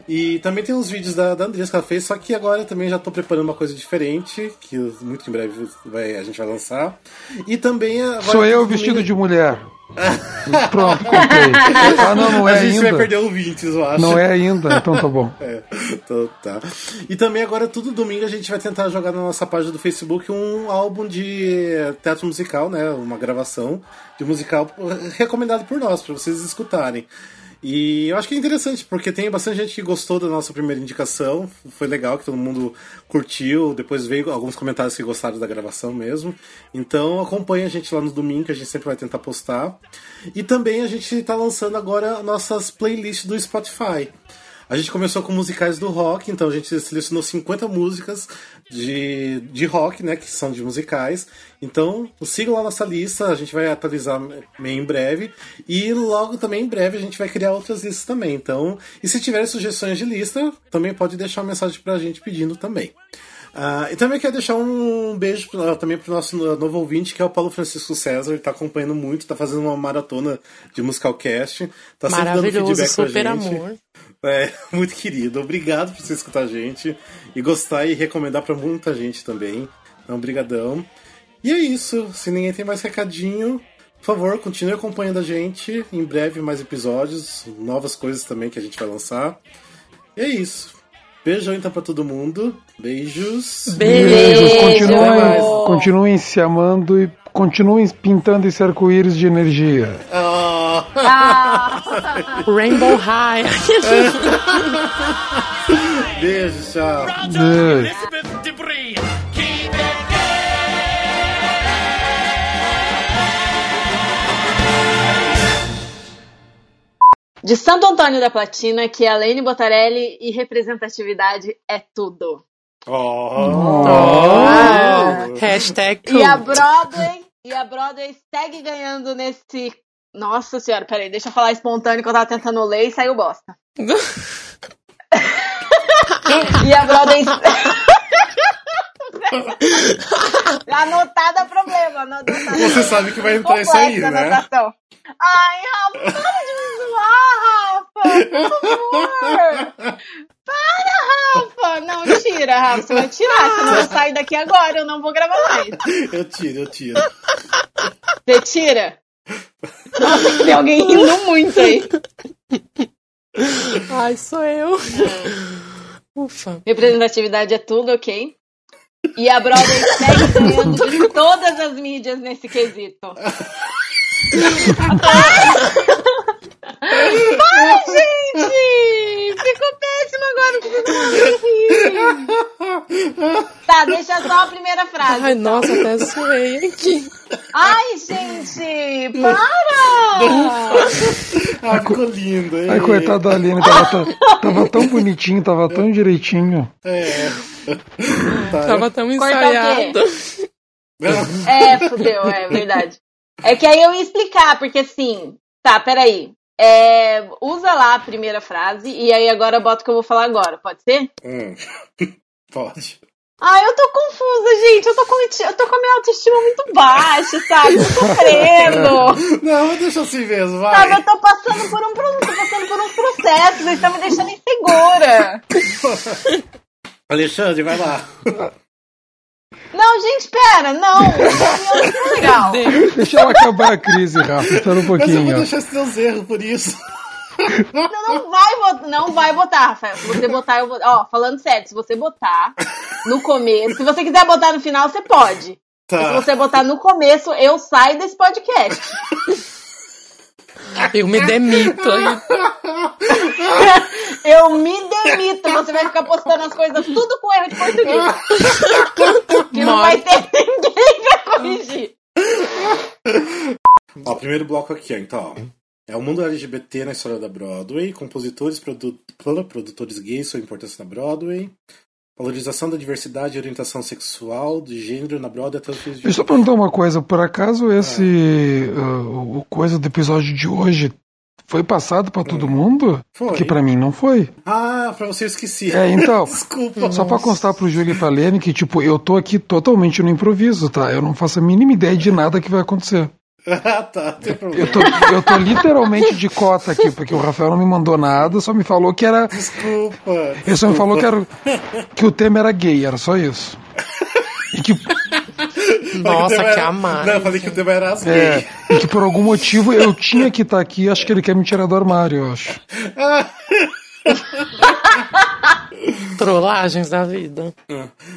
E também tem os vídeos da, da Andressa que ela fez, só que agora eu também já tô preparando uma coisa diferente, que muito em breve vai, a gente vai lançar. E também Sou eu vestido de mulher. *laughs* Pronto, contei. Ah, não, não é a gente vai ainda. perder ouvintes, eu acho. Não é ainda, então tá bom. *laughs* É, então tá. E também agora, todo domingo, a gente vai tentar jogar na nossa página do Facebook um álbum de teatro musical, né? Uma gravação de musical recomendado por nós, pra vocês escutarem. E eu acho que é interessante, porque tem bastante gente que gostou da nossa primeira indicação. Foi legal que todo mundo curtiu. Depois veio alguns comentários que gostaram da gravação mesmo. Então acompanha a gente lá no domingo, que a gente sempre vai tentar postar. E também a gente tá lançando agora nossas playlists do Spotify. A gente começou com musicais do rock, então a gente selecionou 50 músicas de, de rock, né, que são de musicais. Então, sigam lá nossa lista, a gente vai atualizar meio em breve. E logo também em breve a gente vai criar outras listas também. Então, e se tiverem sugestões de lista, também pode deixar uma mensagem pra gente pedindo também. Ah, e também quero deixar um beijo pra- também pro nosso novo ouvinte, que é o Paulo Francisco César. Ele tá acompanhando muito, tá fazendo uma maratona de Musicalcast. Tá sempre dando Maravilhoso, feedback pra super gente. amor. É, *laughs* muito querido. Obrigado por você escutar a gente e gostar e recomendar pra muita gente também. Então, brigadão. E é isso. Se ninguém tem mais recadinho, por favor, continue acompanhando a gente. Em breve mais episódios, novas coisas também que a gente vai lançar. E é isso. Beijão então pra todo mundo. Beijos. Beijo. Continuem, continuem se amando e continuem pintando esse arco-íris de energia. Ah, Ah, Rainbow High. *laughs* beijo, tchau. Beijo. De Santo Antônio da Platina, que é a Lene Botarelli e representatividade é tudo. Oh. Hashtag E a. Broadway, e a Broadway segue ganhando nesse. Nossa senhora, peraí, deixa eu falar espontâneo que eu tava tentando ler e saiu bosta. *laughs* E a Broadway. *laughs* Anotada problema, anotada. Você sabe que vai entrar isso aí, né? anotação. Ai, Rafa, para de me zoar, Rafa! Por favor! *laughs* Para, Rafa! Não, tira, Rafa. Você vai tirar, senão eu saio daqui agora, eu não vou gravar mais. Eu tiro, eu tiro. Você tira? Nossa, tem alguém rindo muito aí. Ai, sou eu. Ufa. Representatividade é tudo, ok? E a Broadway segue ganhando de todas as mídias nesse quesito. *laughs* Para, gente! Ficou péssimo agora, mais rir. Tá, deixa só a primeira frase. Ai, nossa, até suei aqui. Ai, gente! Para! Ah, ficou lindo, hein? Ai, coitado da Aline, tava, tão- tava tão bonitinho, tava tão direitinho. É. Tá, Tava tão ensaiado. É, fudeu, é verdade. É que aí eu ia explicar, porque assim, tá, peraí. É, usa lá a primeira frase e aí agora bota o que eu vou falar agora, pode ser? Hum. *laughs* Pode. Ai, eu tô confusa, gente. Eu tô com, eu tô com a minha autoestima muito baixa, sabe? Tô sofrendo. *laughs* Não, deixa assim mesmo, Sabe, vai. eu tô passando por um tô passando por uns processos, eles estão me deixando insegura. *laughs* Alexandre, vai lá. Não, gente, pera, não. Não *laughs* é legal. Deixa ela acabar a crise, Rafa. Espera um Mas eu vou pouquinho. deixar teus erros por isso. Não, não vai botar, não vai botar, Rafael. Se você botar, eu vou. Ó, falando sério, se você botar no começo, se você quiser botar no final, você pode. Mas Se Tá. você botar no começo, eu saio desse podcast. Eu me demito aí. *laughs* Eu me demito. Você vai ficar postando as coisas tudo com erro de português. *laughs* Que não vai ter ninguém pra corrigir. Ó, primeiro bloco aqui, ó, então, ó. É o mundo LGBT na história da Broadway, compositores, produ produtores gays, sua importância na Broadway, valorização da diversidade e orientação sexual, de gênero na Broadway até os fins de Deixa eu perguntar uma coisa. Por acaso esse. uh, o coisa do episódio de hoje foi passado pra todo mundo? Foi. Porque pra mim não foi. Ah, pra você eu esqueci. É, então. *laughs* Desculpa. Só pra constar pro Júlio e pra Lene que, tipo, eu tô aqui totalmente no improviso, tá? Eu não faço a mínima ideia de nada que vai acontecer. *laughs* ah, tá, não tem problema. Eu tô, eu tô literalmente de cota aqui, porque o Rafael não me mandou nada, só me falou que era. Desculpa. Ele só me falou que, era, que o tema era gay, era só isso. E que, Nossa, que era- amado. Não, eu falei que o tema era as é, gays. e que por algum motivo eu tinha que estar aqui, acho que ele quer me tirar do armário, eu acho. *laughs* *laughs* Trollagens da vida.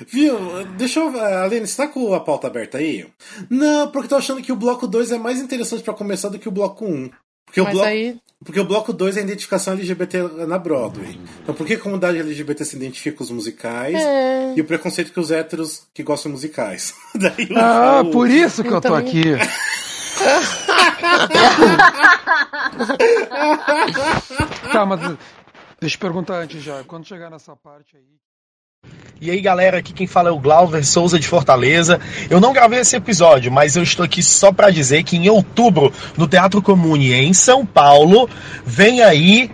Viu? Deixa eu. Aline, você tá com a pauta aberta aí? Não, porque eu tô achando que o bloco 2 é mais interessante pra começar do que o bloco 1. Porque o bloco. aí. Porque o bloco 2 é a identificação LGBT na Broadway. Então por que a comunidade LGBT se identifica com os musicais É. e o preconceito que os héteros que gostam de musicais? *laughs* Daí Ah, o- por isso que eu tô Então- aqui. *laughs* tá, mas deixa eu perguntar antes já. Quando chegar nessa parte aí. E aí galera, aqui quem fala é o Glauber Souza de Fortaleza. Eu não gravei esse episódio, mas eu estou aqui só para dizer que em outubro, no Teatro Comune em São Paulo, vem aí